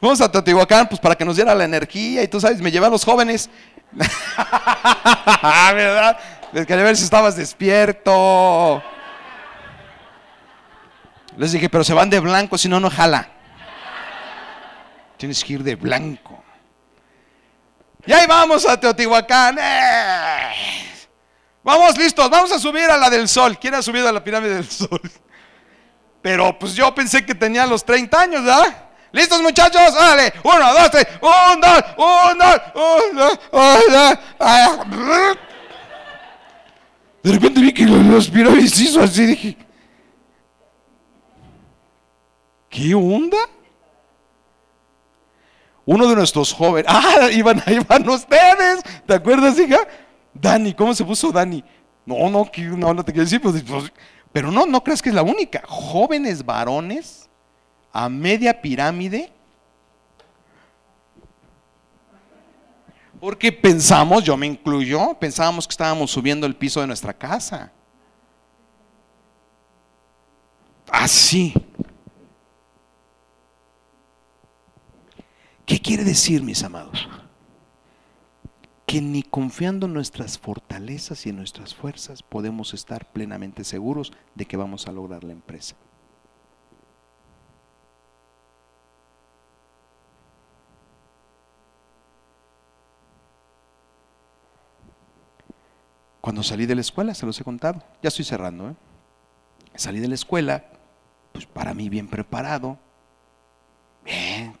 Fuimos a Teotihuacán, pues para que nos diera la energía y tú sabes, me llevé a los jóvenes. ¿Verdad? Les quería ver si estabas despierto. Les dije, pero se van de blanco, si no, no jala. Tienes que ir de blanco. Y ahí vamos a Teotihuacán. ¡Eh! Vamos listos, vamos a subir a la del sol. ¿Quién ha subido a la pirámide del sol? Pero pues yo pensé que tenía los 30 años, ¿verdad? ¿Listos muchachos? Dale, uno, dos, tres, un, dos, un, dos, un, dos, un, dos. De repente vi que los pirámides hizo así, dije, ¿qué onda? Uno de nuestros jóvenes, ah, iban, van ustedes, ¿te acuerdas, hija? Dani, ¿cómo se puso Dani? No, no, no, no te quiero decir, pues, pues pero no, no creas que es la única. Jóvenes varones a media pirámide. Porque pensamos, yo me incluyo, pensábamos que estábamos subiendo el piso de nuestra casa. Así. ¿Qué decir, mis amados? que ni confiando en nuestras fortalezas y en nuestras fuerzas podemos estar plenamente seguros de que vamos a lograr la empresa. Cuando salí de la escuela, se los he contado, ya estoy cerrando, ¿eh? salí de la escuela, pues para mí bien preparado,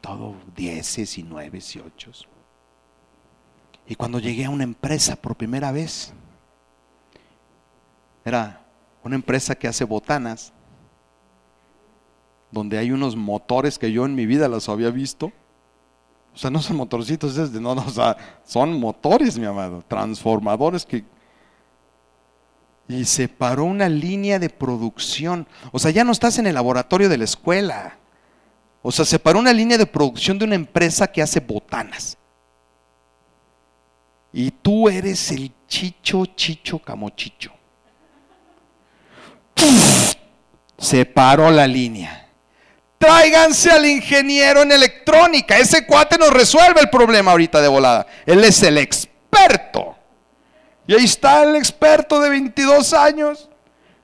todo dieces y nueves y ochos. Y cuando llegué a una empresa por primera vez, era una empresa que hace botanas, donde hay unos motores que yo en mi vida los había visto. O sea, no son motorcitos, no, no, son motores, mi amado, transformadores que... Y se paró una línea de producción. O sea, ya no estás en el laboratorio de la escuela. O sea, se paró una línea de producción de una empresa que hace botanas. Y tú eres el chicho, chicho, camochicho. Se paró la línea. Tráiganse al ingeniero en electrónica. Ese cuate nos resuelve el problema ahorita de volada. Él es el experto. Y ahí está el experto de 22 años.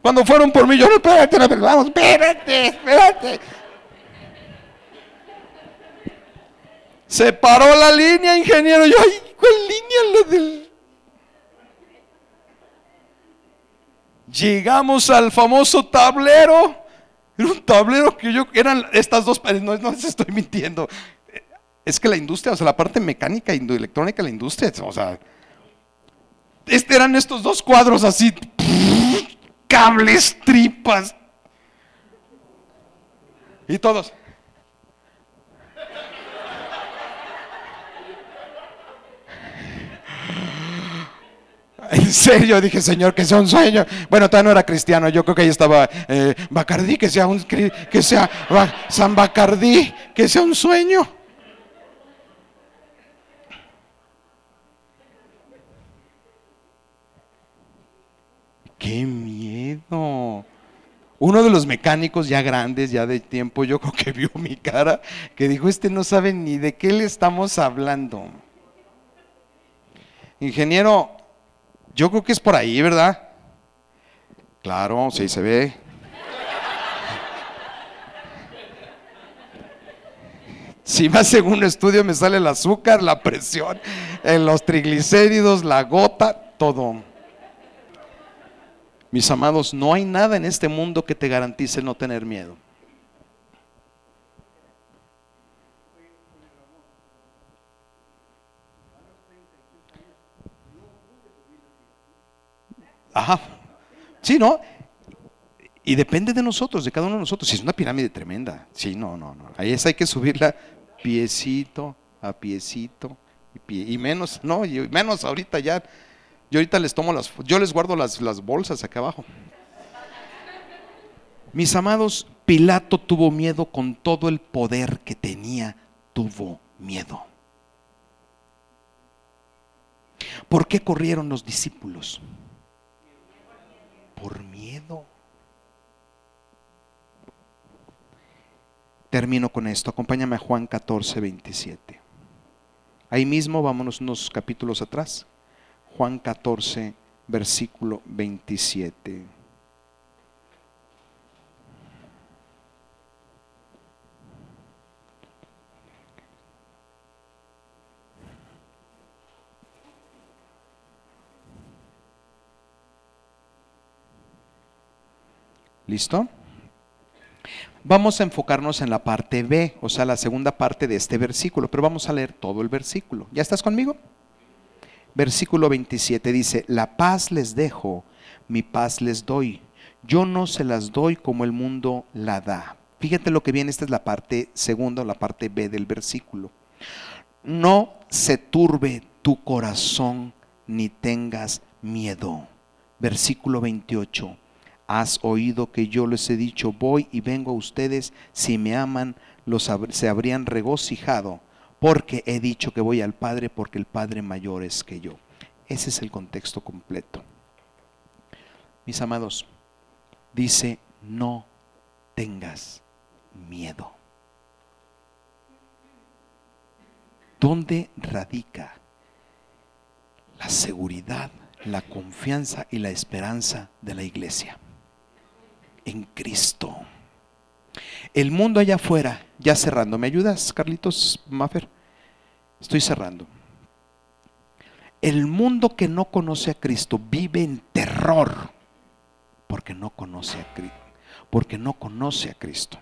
Cuando fueron por mí, yo no, espérate, no, vamos, espérate, espérate. Se paró la línea, ingeniero. Yo, ay, línea la del... Llegamos al famoso tablero. Era un tablero que yo, eran estas dos paredes, no, no les estoy mintiendo. Es que la industria, o sea, la parte mecánica y electrónica la industria, o sea, este, eran estos dos cuadros así, cables, tripas. Y todos. En serio, dije, Señor, que sea un sueño. Bueno, todavía no era cristiano, yo creo que ahí estaba eh, Bacardí, que sea un que sea San Bacardí, que sea un sueño. Qué miedo. Uno de los mecánicos ya grandes, ya de tiempo, yo creo que vio mi cara, que dijo, este no sabe ni de qué le estamos hablando. Ingeniero, yo creo que es por ahí, ¿verdad? Claro, sí se ve. Si más según un estudio me sale el azúcar, la presión, en los triglicéridos, la gota, todo. Mis amados, no hay nada en este mundo que te garantice no tener miedo. Ajá. Sí, ¿no? Y depende de nosotros, de cada uno de nosotros. Si es una pirámide tremenda. Sí, no, no, no. Ahí es, hay que subirla piecito a piecito. Y, y menos, no, y menos ahorita ya. Yo ahorita les tomo las, yo les guardo las, las bolsas acá abajo. Mis amados, Pilato tuvo miedo con todo el poder que tenía, tuvo miedo. ¿Por qué corrieron los discípulos? Por miedo. Termino con esto. Acompáñame a Juan 14, 27. Ahí mismo, vámonos unos capítulos atrás. Juan 14, versículo 27. ¿Listo? Vamos a enfocarnos en la parte B, o sea, la segunda parte de este versículo, pero vamos a leer todo el versículo. ¿Ya estás conmigo? Versículo 27 dice, la paz les dejo, mi paz les doy. Yo no se las doy como el mundo la da. Fíjate lo que viene, esta es la parte segunda, la parte B del versículo. No se turbe tu corazón ni tengas miedo. Versículo 28 has oído que yo les he dicho, voy y vengo a ustedes, si me aman, los, se habrían regocijado, porque he dicho que voy al Padre, porque el Padre mayor es que yo. Ese es el contexto completo. Mis amados, dice, no tengas miedo. ¿Dónde radica la seguridad, la confianza y la esperanza de la iglesia? En Cristo. El mundo allá afuera, ya cerrando. ¿Me ayudas, Carlitos Maffer? Estoy cerrando. El mundo que no conoce a Cristo vive en terror porque no conoce a Cristo. Porque no conoce a Cristo.